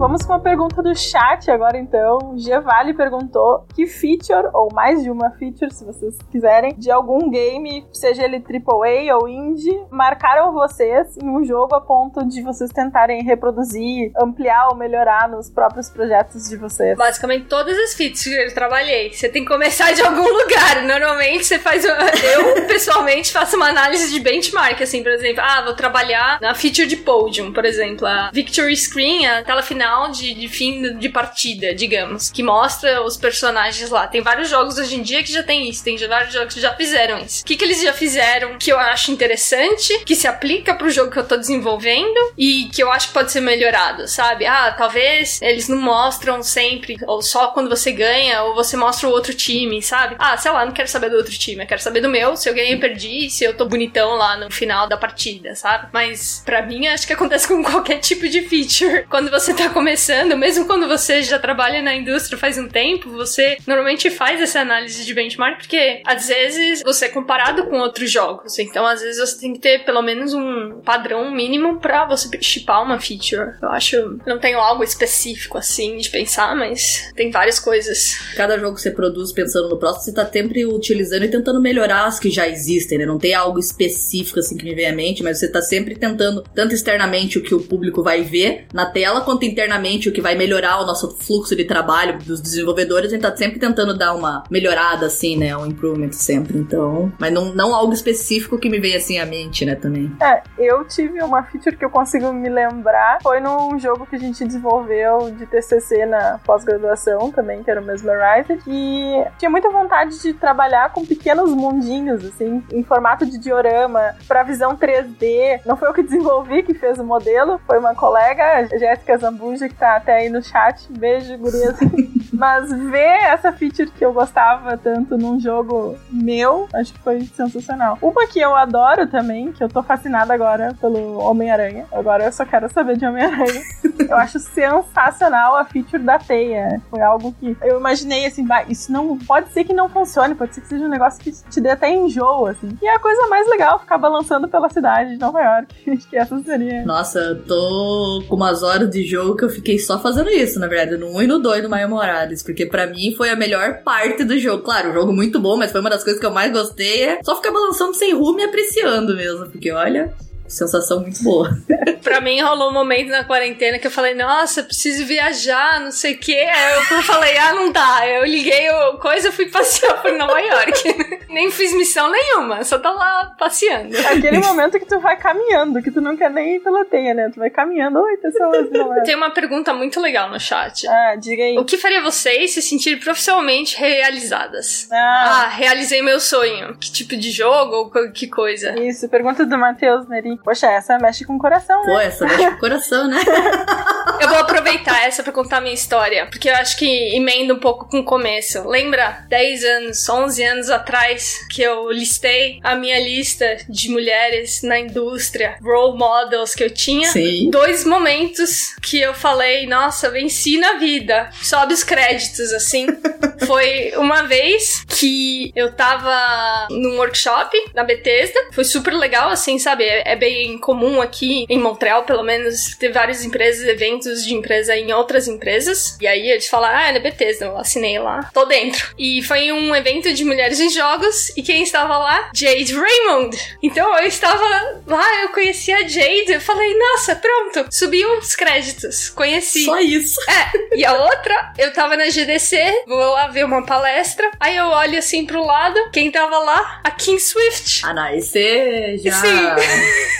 Vamos com uma pergunta do chat agora então. Gevale perguntou que feature, ou mais de uma feature, se vocês quiserem, de algum game, seja ele AAA ou indie, marcaram vocês em um jogo a ponto de vocês tentarem reproduzir, ampliar ou melhorar nos próprios projetos de vocês? Basicamente todas as features que eu trabalhei. Você tem que começar de algum lugar. Normalmente você faz. Eu, pessoalmente, faço uma análise de benchmark, assim, por exemplo, ah, vou trabalhar na feature de Podium, por exemplo, a Victory Screen, a tela final de, de fim de partida, digamos, que mostra os personagens lá. Tem vários jogos hoje em dia que já tem isso, tem vários jogos que já fizeram isso. O que, que eles já fizeram que eu acho interessante, que se aplica pro jogo que eu tô desenvolvendo e que eu acho que pode ser melhorado, sabe? Ah, talvez eles não mostram sempre, ou só quando você ganha, ou você mostra o outro time, sabe? Ah, sei lá, não quero saber do outro time, eu quero saber do meu, se eu ganhei e perdi, se eu tô bonitão lá no final da partida, sabe? Mas para mim acho que acontece com qualquer tipo de feature. Quando você tá começando, mesmo quando você já trabalha na indústria faz um tempo, você normalmente faz essa análise de benchmark porque às vezes você é comparado com outros jogos. Então, às vezes você tem que ter pelo menos um padrão mínimo para você chipar uma feature. Eu acho, não tenho algo específico assim de pensar, mas tem várias coisas. Cada jogo que você produz pensando no próximo, você tá sempre utilizando e tentando melhorar as que já existem, né? Não tem algo específico assim que me vem à mente, mas você tá sempre tentando, tanto externamente o que o público vai ver na tela, quanto internamente o que vai melhorar o nosso fluxo de trabalho dos desenvolvedores, a gente tá sempre tentando dar uma melhorada, assim, né? Um improvement sempre. Então. Mas não, não algo específico que me veio assim à mente, né, também. É, eu tive uma feature que eu consigo me lembrar. Foi num jogo que a gente desenvolveu de TCC na pós-graduação também, que era o Mesmerized. E tinha muita vontade de trabalhar com pequenos mundinhos, assim, em formato de diorama, pra visão 3D. Não foi eu que desenvolvi, que fez o modelo, foi uma colega, Jéssica Zambuja, que tá até aí no chat. Beijo, gurias. Mas ver essa feature que eu gostava tanto num jogo meu, acho que foi sensacional. Uma que eu adoro também, que eu tô fascinada agora pelo Homem-Aranha. Agora eu só quero saber de Homem-Aranha. eu acho sensacional a feature da teia. Foi algo que eu imaginei assim, isso não pode ser que não funcione, pode ser que seja um negócio que te dê até enjoo, assim. E é a coisa mais legal ficar balançando pela cidade de Nova York. acho que essa seria. Nossa, eu tô com umas horas de jogo que eu fiquei só fazendo isso, na verdade, no 1 e no 2 do Maio Morales, porque para mim foi a melhor parte do jogo. Claro, o jogo muito bom, mas foi uma das coisas que eu mais gostei. É só ficar balançando sem rumo e apreciando mesmo, porque olha, sensação muito boa. pra mim rolou um momento na quarentena que eu falei, nossa, preciso viajar, não sei o quê. Aí eu falei, ah, não dá. Eu liguei o coisa e fui passear por Nova York. nem fiz missão nenhuma, só tô lá passeando. Aquele momento que tu vai caminhando, que tu não quer nem ir pela teia, né? Tu vai caminhando, oi, pessoas. Tem uma pergunta muito legal no chat. Ah, diga aí. O que faria vocês se sentir profissionalmente realizadas? Ah, ah realizei meu sonho. Que tipo de jogo ou que coisa? Isso, pergunta do Matheus Neri. Poxa, essa mexe com o coração, né? Pô, essa mexe com o coração, né? eu vou aproveitar essa pra contar minha história, porque eu acho que emenda um pouco com o começo. Lembra 10 anos, 11 anos atrás que eu listei a minha lista de mulheres na indústria, role models que eu tinha? Sim. Dois momentos que eu falei, nossa, venci na vida. Sobe os créditos, assim. Foi uma vez que eu tava num workshop na Bethesda. Foi super legal, assim, sabe? É, é bem comum aqui em Montreal, pelo menos, ter várias empresas, eventos de empresa em outras empresas. E aí eles falaram, ah, é na Bethesda. Eu assinei lá. Tô dentro. E foi um evento de mulheres em jogos. E quem estava lá? Jade Raymond. Então eu estava lá, eu conheci a Jade. Eu falei, nossa, pronto. Subiu os créditos. Conheci. Só isso. É. E a outra, eu tava na GDC, vou lá ver uma palestra. Aí eu olho assim pro lado, quem tava lá? A Kim Swift. Ah, não, esse já. Sim.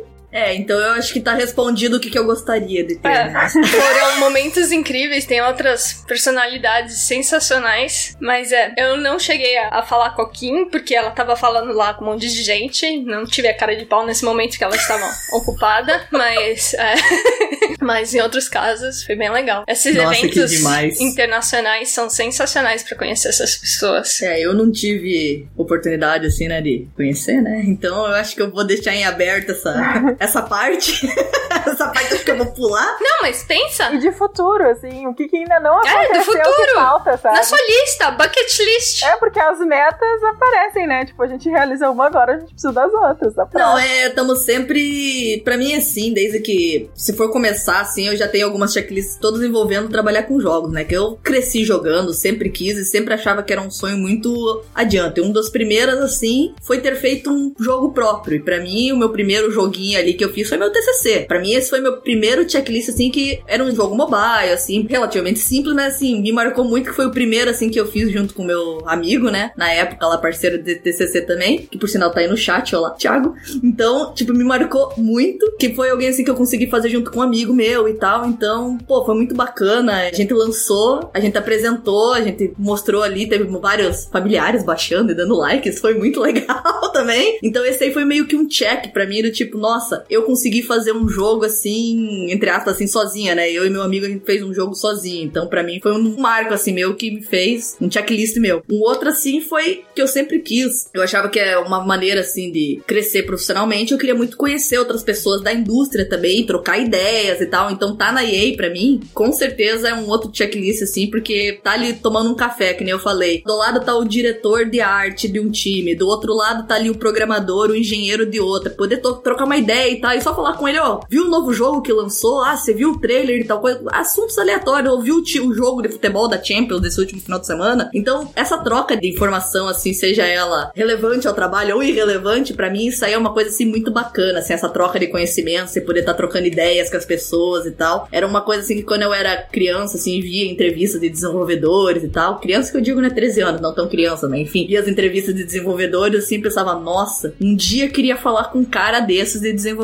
É, então eu acho que tá respondido o que, que eu gostaria de ter. É, né? Foram momentos incríveis, tem outras personalidades sensacionais, mas é, eu não cheguei a, a, falar com a Kim, porque ela tava falando lá com um monte de gente, não tive a cara de pau nesse momento que ela estava ocupada, mas é, mas em outros casos foi bem legal. Esses Nossa, eventos internacionais são sensacionais para conhecer essas pessoas. É, eu não tive oportunidade assim, né, de conhecer, né? Então eu acho que eu vou deixar em aberto essa essa parte. essa parte acho que eu vou pular. Não, mas pensa. E de futuro, assim, o que, que ainda não É, do aconteceu futuro. que falta, sabe? Na sua lista, bucket list. É, porque as metas aparecem, né? Tipo, a gente realiza uma agora, a gente precisa das outras. Tá Não, é, estamos sempre. Pra mim é assim, desde que. Se for começar, assim, eu já tenho algumas checklists todas envolvendo trabalhar com jogos, né? Que eu cresci jogando, sempre quis e sempre achava que era um sonho muito adiante. Um das primeiras, assim, foi ter feito um jogo próprio. E pra mim, o meu primeiro joguinho ali que eu fiz foi meu TCC. Pra mim, esse foi meu primeiro checklist, assim, que era um jogo mobile, assim, relativamente simples, mas assim, me marcou muito que foi o primeiro, assim, que eu fiz junto com meu amigo, né? Na época, lá, parceiro de TCC também, que por sinal tá aí no chat, olá, Thiago. Então, tipo, me marcou muito, que foi alguém, assim, que eu consegui fazer junto com um amigo meu e tal. Então, pô, foi muito bacana. A gente lançou, a gente apresentou, a gente mostrou ali, teve vários familiares baixando e dando like, isso foi muito legal também. Então, esse aí foi meio que um check pra mim, do tipo, nossa, eu consegui fazer um jogo assim, entre aspas, assim, sozinha, né? Eu e meu amigo, a gente fez um jogo sozinho. Então, pra mim, foi um marco, assim, meu que me fez, um checklist meu. Um outro, assim, foi que eu sempre quis. Eu achava que é uma maneira, assim, de crescer profissionalmente. Eu queria muito conhecer outras pessoas da indústria também, trocar ideias e tal. Então, tá na EA, pra mim, com certeza é um outro checklist, assim, porque tá ali tomando um café, que nem eu falei. Do lado tá o diretor de arte de um time, do outro lado tá ali o programador, o engenheiro de outra. Poder trocar uma ideia tal, e só falar com ele, ó, viu o novo jogo que lançou? Ah, você viu o trailer e tal coisa? Assuntos aleatórios, ou viu o, o jogo de futebol da Champions desse último final de semana? Então, essa troca de informação, assim, seja ela relevante ao trabalho ou irrelevante, pra mim isso aí é uma coisa, assim, muito bacana, assim, essa troca de conhecimento, você poder estar trocando ideias com as pessoas e tal. Era uma coisa, assim, que quando eu era criança, assim, via entrevistas de desenvolvedores e tal. Criança que eu digo, né, 13 anos, não tão criança, né? Enfim, via as entrevistas de desenvolvedores, assim, pensava, nossa, um dia queria falar com um cara desses de desenvolvedor.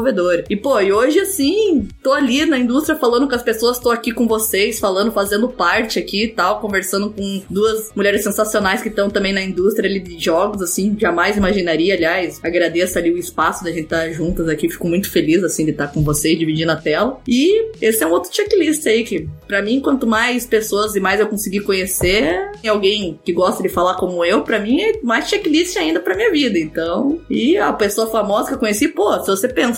E, pô, e hoje, assim, tô ali na indústria falando com as pessoas, tô aqui com vocês, falando, fazendo parte aqui e tal, conversando com duas mulheres sensacionais que estão também na indústria ali de jogos, assim, jamais imaginaria, aliás, agradeço ali o espaço da gente estar juntas aqui, fico muito feliz, assim, de estar com vocês, dividindo a tela. E esse é um outro checklist aí, que pra mim, quanto mais pessoas e mais eu conseguir conhecer, alguém que gosta de falar como eu, pra mim é mais checklist ainda pra minha vida, então. E a pessoa famosa que eu conheci, pô, se você pensar,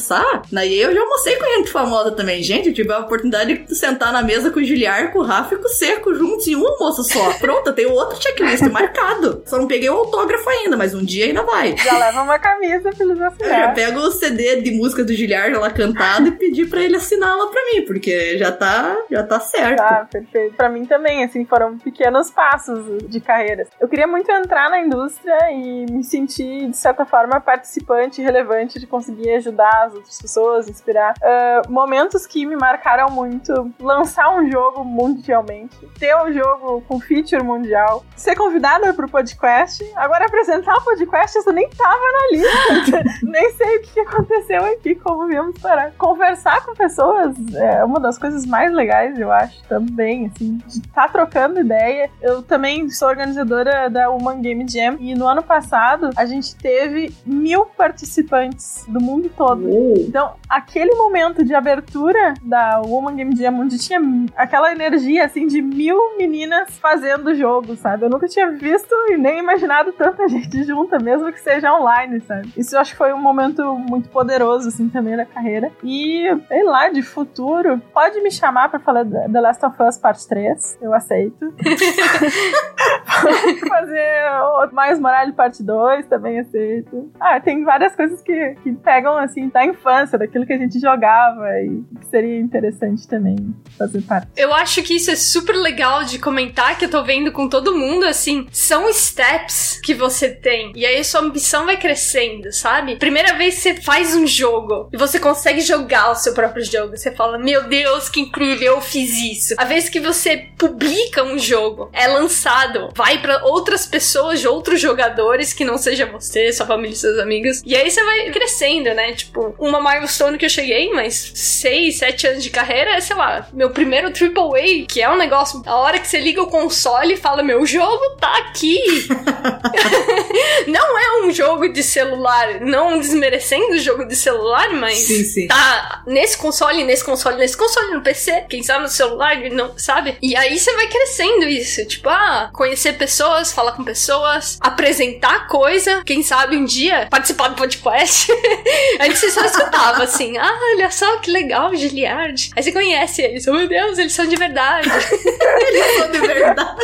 na EA eu já almocei com gente famosa também, gente, eu tive a oportunidade de sentar na mesa com o Giliar, com o Rafa e com o Seco juntos em um almoço só. Pronto, tenho outro checklist marcado. Só não peguei o autógrafo ainda, mas um dia ainda vai. Já leva uma camisa pra eles Eu já pego o CD de música do Giliar lá cantado e pedir pra ele assinar lá pra mim, porque já tá, já tá certo. Tá, perfeito. Pra mim também, assim, foram pequenos passos de carreiras. Eu queria muito entrar na indústria e me sentir, de certa forma, participante, relevante de conseguir ajudar as outras pessoas, inspirar. Ah, momentos que me marcaram muito: lançar um jogo mundialmente, ter um jogo com feature mundial, ser convidada pro podcast. Agora, apresentar o podcast, isso nem tava na lista. nem sei o que aconteceu aqui, como viemos parar. Conversar com pessoas é uma das coisas mais legais, eu acho, também, assim, de estar trocando ideia. Eu também sou organizadora da Woman Game Jam e no ano passado a gente teve mil participantes do mundo todo. Então, aquele momento de abertura da Woman Game Jam, onde tinha aquela energia, assim, de mil meninas fazendo o jogo, sabe? Eu nunca tinha visto e nem imaginado tanta gente junta, mesmo que seja online, sabe? Isso eu acho que foi um momento muito poderoso, assim, também da carreira. E, sei lá, de futuro, pode me chamar pra falar The Last of Us Parte 3, eu aceito. Fazer o mais Morales Parte 2, também aceito. Ah, tem várias coisas que, que pegam, assim, da infância, daquilo que a gente jogava e que seria interessante também fazer parte. Eu acho que isso é super legal de comentar, que eu tô vendo com todo mundo, assim, são steps que você tem. E aí sua ambição vai crescendo, sabe? Primeira vez que você faz um jogo e você consegue jogar o seu próprio jogo, você fala, meu Deus, que incrível, eu fiz isso. A vez que você publica um jogo, é lançado, vai pra outras pessoas, outros jogadores, que não seja você, sua família seus amigos. E aí você vai crescendo, né? Tipo, uma milestone que eu cheguei, mas seis, sete anos de carreira, é, sei lá, meu primeiro AAA, que é um negócio. A hora que você liga o console e fala: Meu jogo tá aqui. não é um jogo de celular, não desmerecendo o jogo de celular, mas Sim, sim. tá nesse console, nesse console, nesse console, no PC, quem sabe no celular, não sabe? E aí você vai crescendo isso, tipo, ah, conhecer pessoas, falar com pessoas, apresentar coisa, quem sabe um dia participar do podcast. Antes você só escutava assim, ah, olha só que legal, Giliard. Aí você conhece eles, oh meu Deus, eles são de verdade. Eles são de verdade.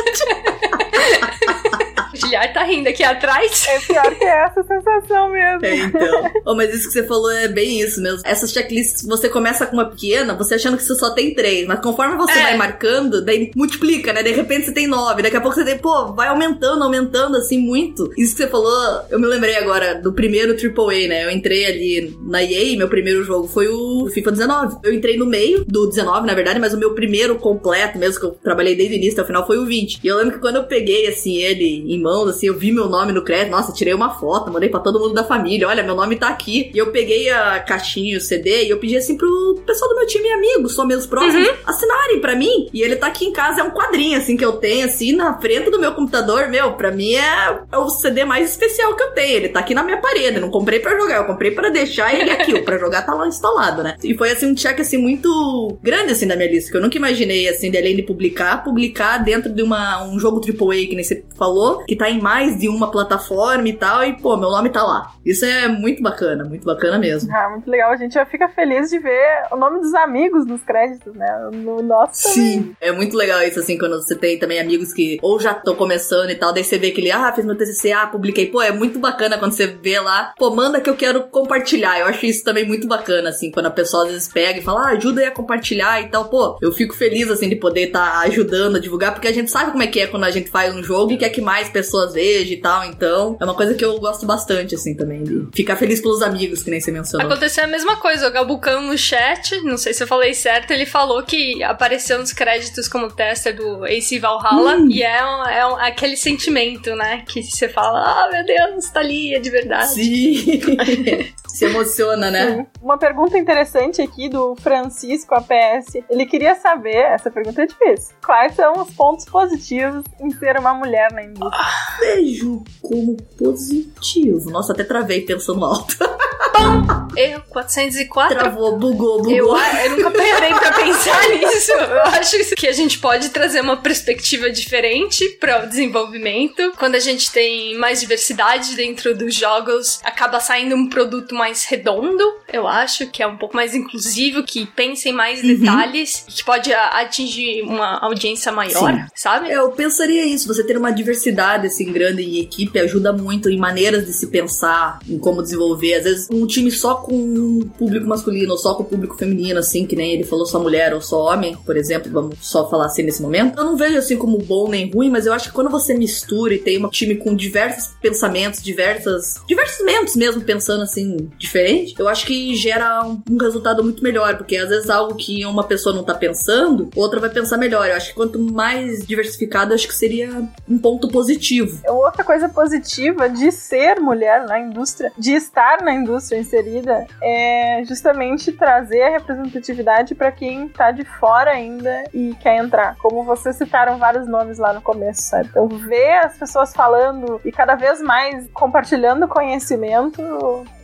Giliard tá rindo aqui atrás. É pior que essa sensação mesmo. É, então. Oh, mas isso que você falou é bem isso mesmo. Essas checklists, você começa com uma pequena, você achando que você só tem três, mas conforme você É. vai marcando, daí multiplica, né? De repente você tem nove, daqui a pouco você tem, pô, vai aumentando, aumentando assim muito. Isso que você falou, eu me lembrei agora do primeiro AAA, né? Eu entrei ali na EA, meu primeiro jogo foi o FIFA 19. Eu entrei no meio do 19, na verdade, mas o meu primeiro completo, mesmo que eu trabalhei desde o início até o final, foi o 20. E eu lembro que quando eu peguei, assim, ele em assim, eu vi meu nome no crédito, nossa, tirei uma foto, mandei pra todo mundo da família, olha, meu nome tá aqui. E eu peguei a caixinha, o CD, e eu pedi assim pro pessoal do meu time e amigos, só meus próximos, assinarem pra mim. E ele tá aqui em casa, é um quadrinho, assim, que eu tenho, assim, na frente do meu computador, meu, pra mim é, é o CD mais especial que eu tenho. Ele tá aqui na minha parede, não comprei pra jogar, eu comprei pra deixar ele aqui, o pra jogar tá lá instalado, né? E foi, assim, um check, assim, muito grande, assim, da minha lista, que eu nunca imaginei, assim, de além de publicar, publicar dentro de uma, um jogo AAA, que nem você falou, que tá em mais de uma plataforma e tal, e, pô, meu nome tá lá. Isso é muito bacana, muito bacana mesmo. Ah, muito legal. A gente já fica feliz de ver o nome dos amigos nos créditos, né? No nosso também. Sim. É muito legal isso, assim, quando você tem também amigos que ou já estão começando e tal, daí você vê aquele, ah, fiz meu TCC, ah, publiquei. Pô, é muito bacana quando você vê lá, pô, manda que eu quero compartilhar. Eu acho isso também muito bacana, assim, quando a pessoa às vezes pega e fala, ah, ajuda aí a compartilhar e tal. Pô, eu fico feliz, assim, de poder estar ajudando a divulgar, porque a gente sabe como é que é quando a gente faz um jogo e quer que mais pessoas vejam e tal. Então, é uma coisa que eu gosto bastante, assim, também, de ficar feliz pelos amigos, que nem você mencionou. Aconteceu a mesma coisa, o Gabucão no chat, não sei se eu falei certo, ele falou que apareceu nos créditos como tester do AC Valhalla, e é, um- é um- aquele sentimento, né, que você fala, ah, meu Deus, tá ali, é de verdade. Sim. Se emociona, né? Uma pergunta interessante aqui do Francisco APS. Ele queria saber, essa pergunta é difícil. Quais são os pontos positivos em ser uma mulher na indústria? Vejo como positivo. Nossa, até travei pensando alto. Erro 404. Travou, bugou, bugou. Eu, eu nunca parei pra pensar nisso. Eu acho que a gente pode trazer uma perspectiva diferente para o desenvolvimento. Quando a gente tem mais diversidade dentro dos jogos, acaba saindo um produto mais redondo. Eu acho que é um pouco mais inclusivo, que pensa em mais detalhes, que pode atingir uma audiência maior, Sim. sabe? É, Eu pensaria isso, você ter uma diversidade assim grande em equipe ajuda muito em maneiras de se pensar, em como desenvolver. Às vezes um time só com público masculino ou só com público feminino, assim, que nem ele falou só mulher ou só homem, por exemplo, vamos só falar assim nesse momento. Eu não vejo assim como bom nem ruim, mas eu acho que quando você mistura e tem um time com diversos pensamentos, diversas. diversos mentes mesmo pensando assim, diferente, eu acho que gera um, um resultado muito melhor, porque às vezes algo que uma pessoa não tá pensando, outra vai pensar melhor. Eu acho que quanto mais diversificado, acho que seria um ponto positivo. Outra coisa positiva de ser mulher na indústria, de estar na indústria inserida, é justamente trazer a representatividade para quem tá de fora ainda e quer entrar. Como vocês citaram vários nomes lá no começo, sabe? Então, ver as pessoas falando e cada vez mais compartilhando conhecimento,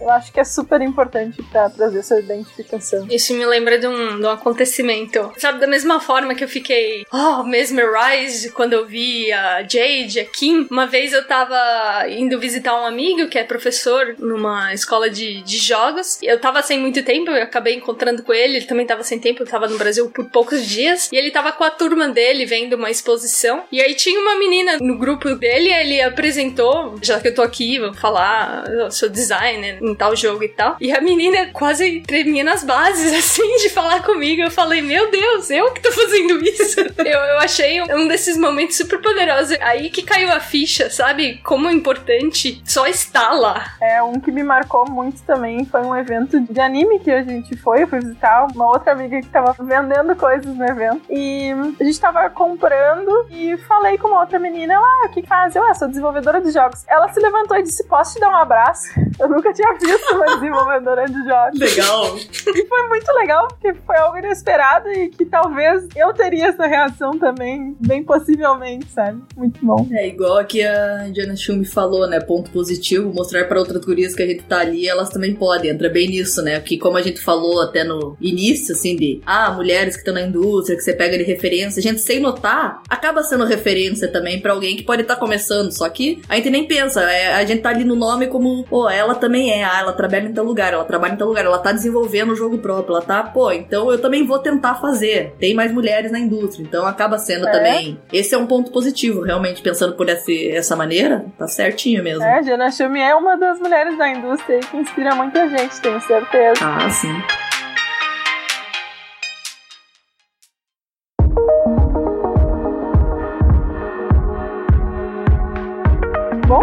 eu acho que é super importante para trazer essa identificação. Isso me lembra de um, de um acontecimento. Sabe, da mesma forma que eu fiquei, oh, mesmerized quando eu vi a Jade, a Kim. Uma vez eu tava indo visitar um amigo que é professor numa escola de, de jogos. Eu tava sem muito tempo, eu acabei encontrando com ele. Ele também tava sem tempo, eu tava no Brasil por poucos dias. E ele tava com a turma dele vendo uma exposição. E aí tinha uma menina no grupo dele, ele apresentou, já que eu tô aqui, vou falar, eu sou designer em tal jogo e tal. E a menina quase tremia nas bases, assim, de falar comigo. Eu falei, meu Deus, eu que tô fazendo isso. eu, eu achei um desses momentos super poderosos. Aí que caiu a ficha, sabe? Como é importante só estar lá. É, um que me marcou muito também foi um evento de anime que a gente foi, eu fui visitar uma outra amiga que tava vendendo coisas no evento. E a gente tava comprando e falei com uma outra menina, ela, ah, o que que faz? Eu, ah, sou desenvolvedora de jogos. Ela se levantou e disse, posso te dar um abraço? Eu nunca tinha visto uma desenvolvedora de jogos. Legal. E foi muito legal, porque foi algo inesperado e que talvez eu teria essa reação também, bem possivelmente, sabe? Muito bom. É igual aqui a Diana Schumi falou, né? Ponto positivo, mostrar para outras gurias que a gente tá ali, elas também também podem, entra bem nisso, né? Que como a gente falou até no início, assim, de ah, mulheres que estão na indústria, que você pega de referência, a gente sem notar, acaba sendo referência também para alguém que pode estar tá começando, só que a gente nem pensa, é, a gente tá ali no nome como, pô, ela também é, ah, ela trabalha em tal lugar, ela trabalha em tal lugar, ela tá desenvolvendo o jogo próprio, ela tá, pô, então eu também vou tentar fazer. Tem mais mulheres na indústria, então acaba sendo é. também. Esse é um ponto positivo, realmente, pensando por esse, essa maneira, tá certinho mesmo. É, Diana Schumi é uma das mulheres da indústria que inspira muita gente, tenho certeza. Ah, sim.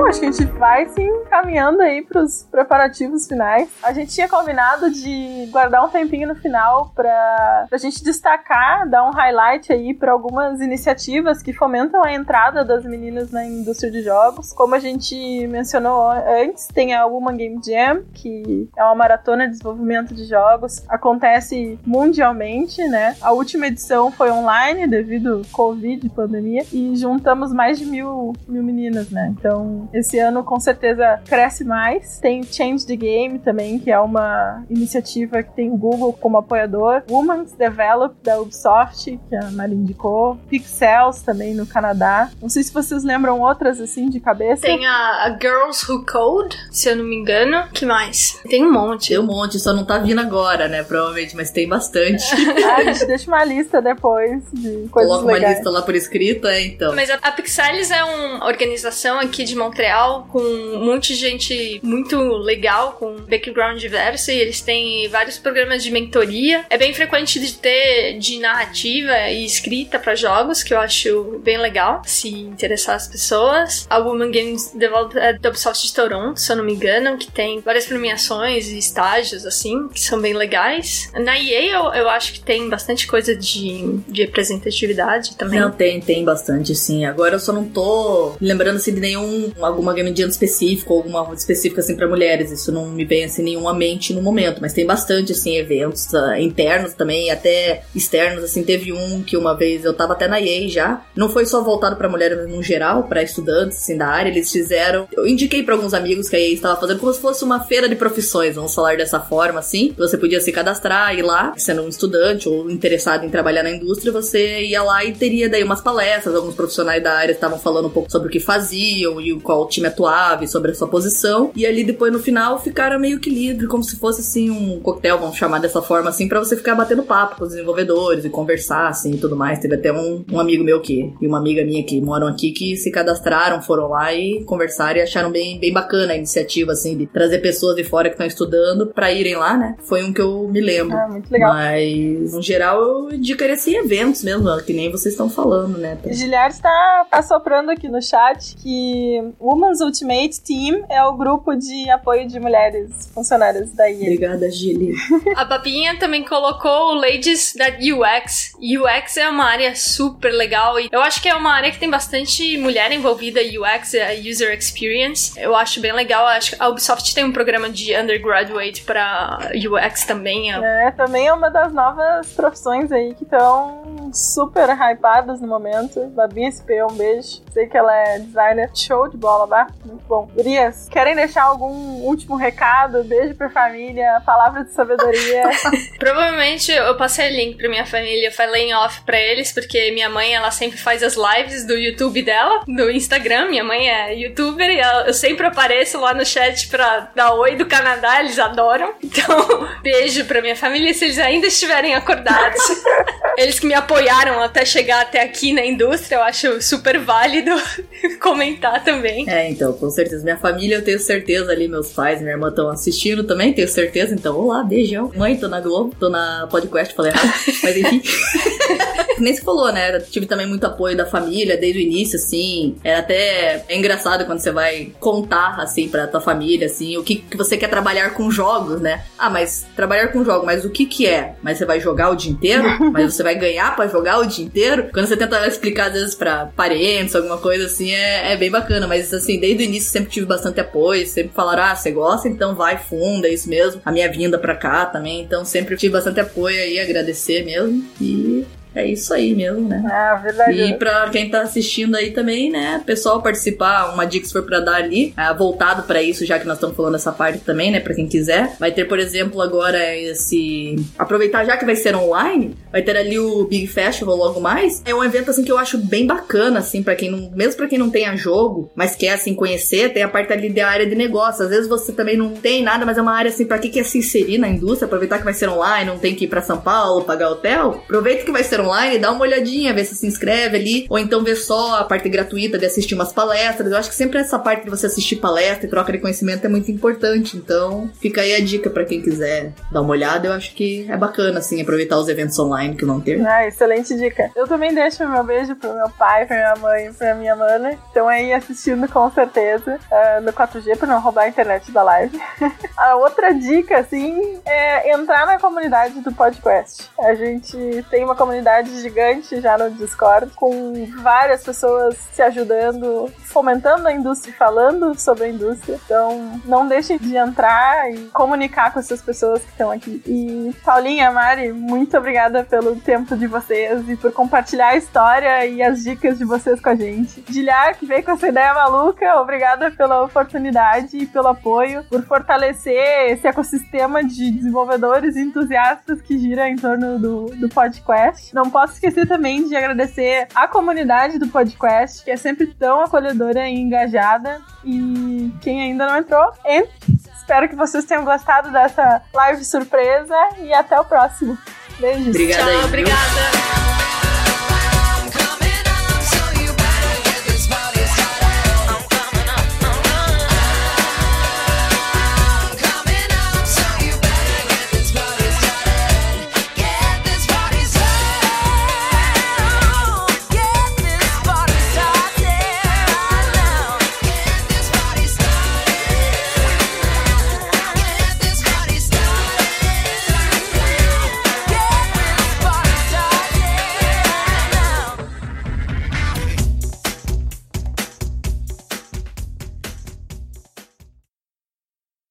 Acho que a gente vai se encaminhando aí para os preparativos finais. A gente tinha combinado de guardar um tempinho no final para a gente destacar, dar um highlight aí para algumas iniciativas que fomentam a entrada das meninas na indústria de jogos. Como a gente mencionou antes, tem a Woman Game Jam, que é uma maratona de desenvolvimento de jogos, acontece mundialmente, né? A última edição foi online devido Covid, pandemia, e juntamos mais de mil, mil meninas, né? Então esse ano com certeza cresce mais. Tem Change the Game também, que é uma iniciativa que tem o Google como apoiador. Women's Develop da Ubisoft, que a Mari indicou. Pixels também no Canadá. Não sei se vocês lembram outras assim de cabeça. Tem a, a Girls Who Code, se eu não me engano. que mais? Tem um monte. Tem um monte, só não tá vindo agora, né? Provavelmente, mas tem bastante. ah, a gente deixa uma lista depois de coisas Coloca legais. uma lista lá por escrito, é, então. Mas a, a Pixels é uma organização aqui de Montreal com um monte de gente muito legal, com background diverso, e eles têm vários programas de mentoria. É bem frequente de ter de narrativa e escrita para jogos, que eu acho bem legal, se interessar as pessoas. A Woman Games Developer é da Ubisoft de Toronto, se eu não me engano, que tem várias premiações e estágios, assim, que são bem legais. Na EA eu, eu acho que tem bastante coisa de, de representatividade também. Não, tem, tem bastante, sim. Agora eu só não tô lembrando assim de nenhum alguma game jam específico, alguma específica assim para mulheres. Isso não me vem assim nenhuma mente no momento, mas tem bastante assim eventos uh, internos também, até externos assim. Teve um que uma vez eu tava até na EA já. Não foi só voltado para mulheres no geral, para estudantes assim da área, eles fizeram. Eu indiquei para alguns amigos que a EA estava fazendo como se fosse uma feira de profissões, vamos falar dessa forma assim. Você podia se cadastrar e lá, sendo um estudante ou interessado em trabalhar na indústria, você ia lá e teria daí umas palestras, alguns profissionais da área estavam falando um pouco sobre o que faziam e qual time atuava e sobre a sua posição. E ali depois no final ficaram meio que livre, como se fosse assim um coquetel, vamos chamar dessa forma assim, para você ficar batendo papo com os desenvolvedores e conversar assim e tudo mais. Teve até um, um amigo meu que e uma amiga minha que moram aqui que se cadastraram, foram lá e conversaram e acharam bem, bem bacana a iniciativa assim de trazer pessoas de fora que estão estudando para irem lá, né? Foi um que eu me lembro. Ah, muito legal. Mas no geral eu indicaria assim eventos mesmo, que nem vocês estão falando, né? Giliard está assoprando aqui no chat que Women's Ultimate Team é o grupo de apoio de mulheres funcionárias da IA. Obrigada, Gili. A Babinha também colocou o Ladies da UX. UX é uma área super legal e eu acho que é uma área que tem bastante mulher envolvida. UX é User Experience. Eu acho bem legal. Acho que a Ubisoft tem um programa de undergraduate para UX também. É, também é uma das novas profissões aí que estão super hypadas no momento. Babinha SP, um beijo. Sei que ela é designer show de bola, bah. Muito bom. Gurias, querem deixar algum último recado? Beijo pra família, palavra de sabedoria. Provavelmente eu passei o link pra minha família, eu falei em off pra eles, porque minha mãe, ela sempre faz as lives do YouTube dela, do Instagram. Minha mãe é youtuber e eu sempre apareço lá no chat pra dar oi do Canadá, eles adoram. Então, beijo pra minha família se eles ainda estiverem acordados. eles que me apoiaram até chegar até aqui na indústria, eu acho super válido comentar também. É, então, com certeza. Minha família, eu tenho certeza ali, meus pais, minha irmã estão assistindo também, tenho certeza. Então, olá, beijão. Mãe, tô na Globo, tô na podcast, falei errado. Mas enfim. Nem se falou, né? Eu tive também muito apoio da família desde o início, assim. Era até é engraçado quando você vai contar, assim, pra tua família, assim, o que, que você quer trabalhar com jogos, né? Ah, mas trabalhar com jogos, mas o que que é? Mas você vai jogar o dia inteiro? Mas você vai ganhar pra jogar o dia inteiro? Quando você tenta explicar, às vezes, pra parentes, alguma coisa assim, é, é bem bacana. Mas, assim, desde o início sempre tive bastante apoio. Sempre falaram, ah, você gosta? Então vai, funda, é isso mesmo. A minha vinda pra cá também. Então sempre tive bastante apoio aí, agradecer mesmo. E é isso aí mesmo, né? É, verdade. E pra quem tá assistindo aí também, né, pessoal participar, uma dica se for pra dar ali, é, voltado pra isso, já que nós estamos falando essa parte também, né, pra quem quiser. Vai ter, por exemplo, agora esse. Aproveitar já que vai ser online, vai ter ali o Big Festival logo mais. É um evento, assim, que eu acho bem bacana, assim, pra quem não. Mesmo pra quem não tenha jogo, mas quer, assim, conhecer, tem a parte ali da área de negócio. Às vezes você também não tem nada, mas é uma área, assim, pra quem quer se inserir na indústria, aproveitar que vai ser online, não tem que ir pra São Paulo, pagar hotel. Aproveita que vai ser online, dá uma olhadinha, vê se se inscreve ali, ou então vê só a parte gratuita de assistir umas palestras. Eu acho que sempre essa parte de você assistir palestra e troca de conhecimento é muito importante. Então, fica aí a dica para quem quiser dar uma olhada. Eu acho que é bacana, assim, aproveitar os eventos online que vão ter. Ah, excelente dica. Eu também deixo meu beijo pro meu pai, pra minha mãe, pra minha mana. Estão aí assistindo com certeza uh, no 4G pra não roubar a internet da live. a outra dica, assim, é entrar na comunidade do podcast. A gente tem uma comunidade gigante já no Discord, com várias pessoas se ajudando, fomentando a indústria, falando sobre a indústria. Então, não deixem de entrar e comunicar com essas pessoas que estão aqui. E Paulinha, Mari, muito obrigada pelo tempo de vocês e por compartilhar a história e as dicas de vocês com a gente. Dilhar, que veio com essa ideia maluca, obrigada pela oportunidade e pelo apoio, por fortalecer esse ecossistema de desenvolvedores e entusiastas que gira em torno do, do podcast. Não posso esquecer também de agradecer a comunidade do podcast, que é sempre tão acolhedora e engajada. E quem ainda não entrou, entre. Espero que vocês tenham gostado dessa live surpresa e até o próximo. Beijos. Obrigada Tchau, aí, viu? obrigada.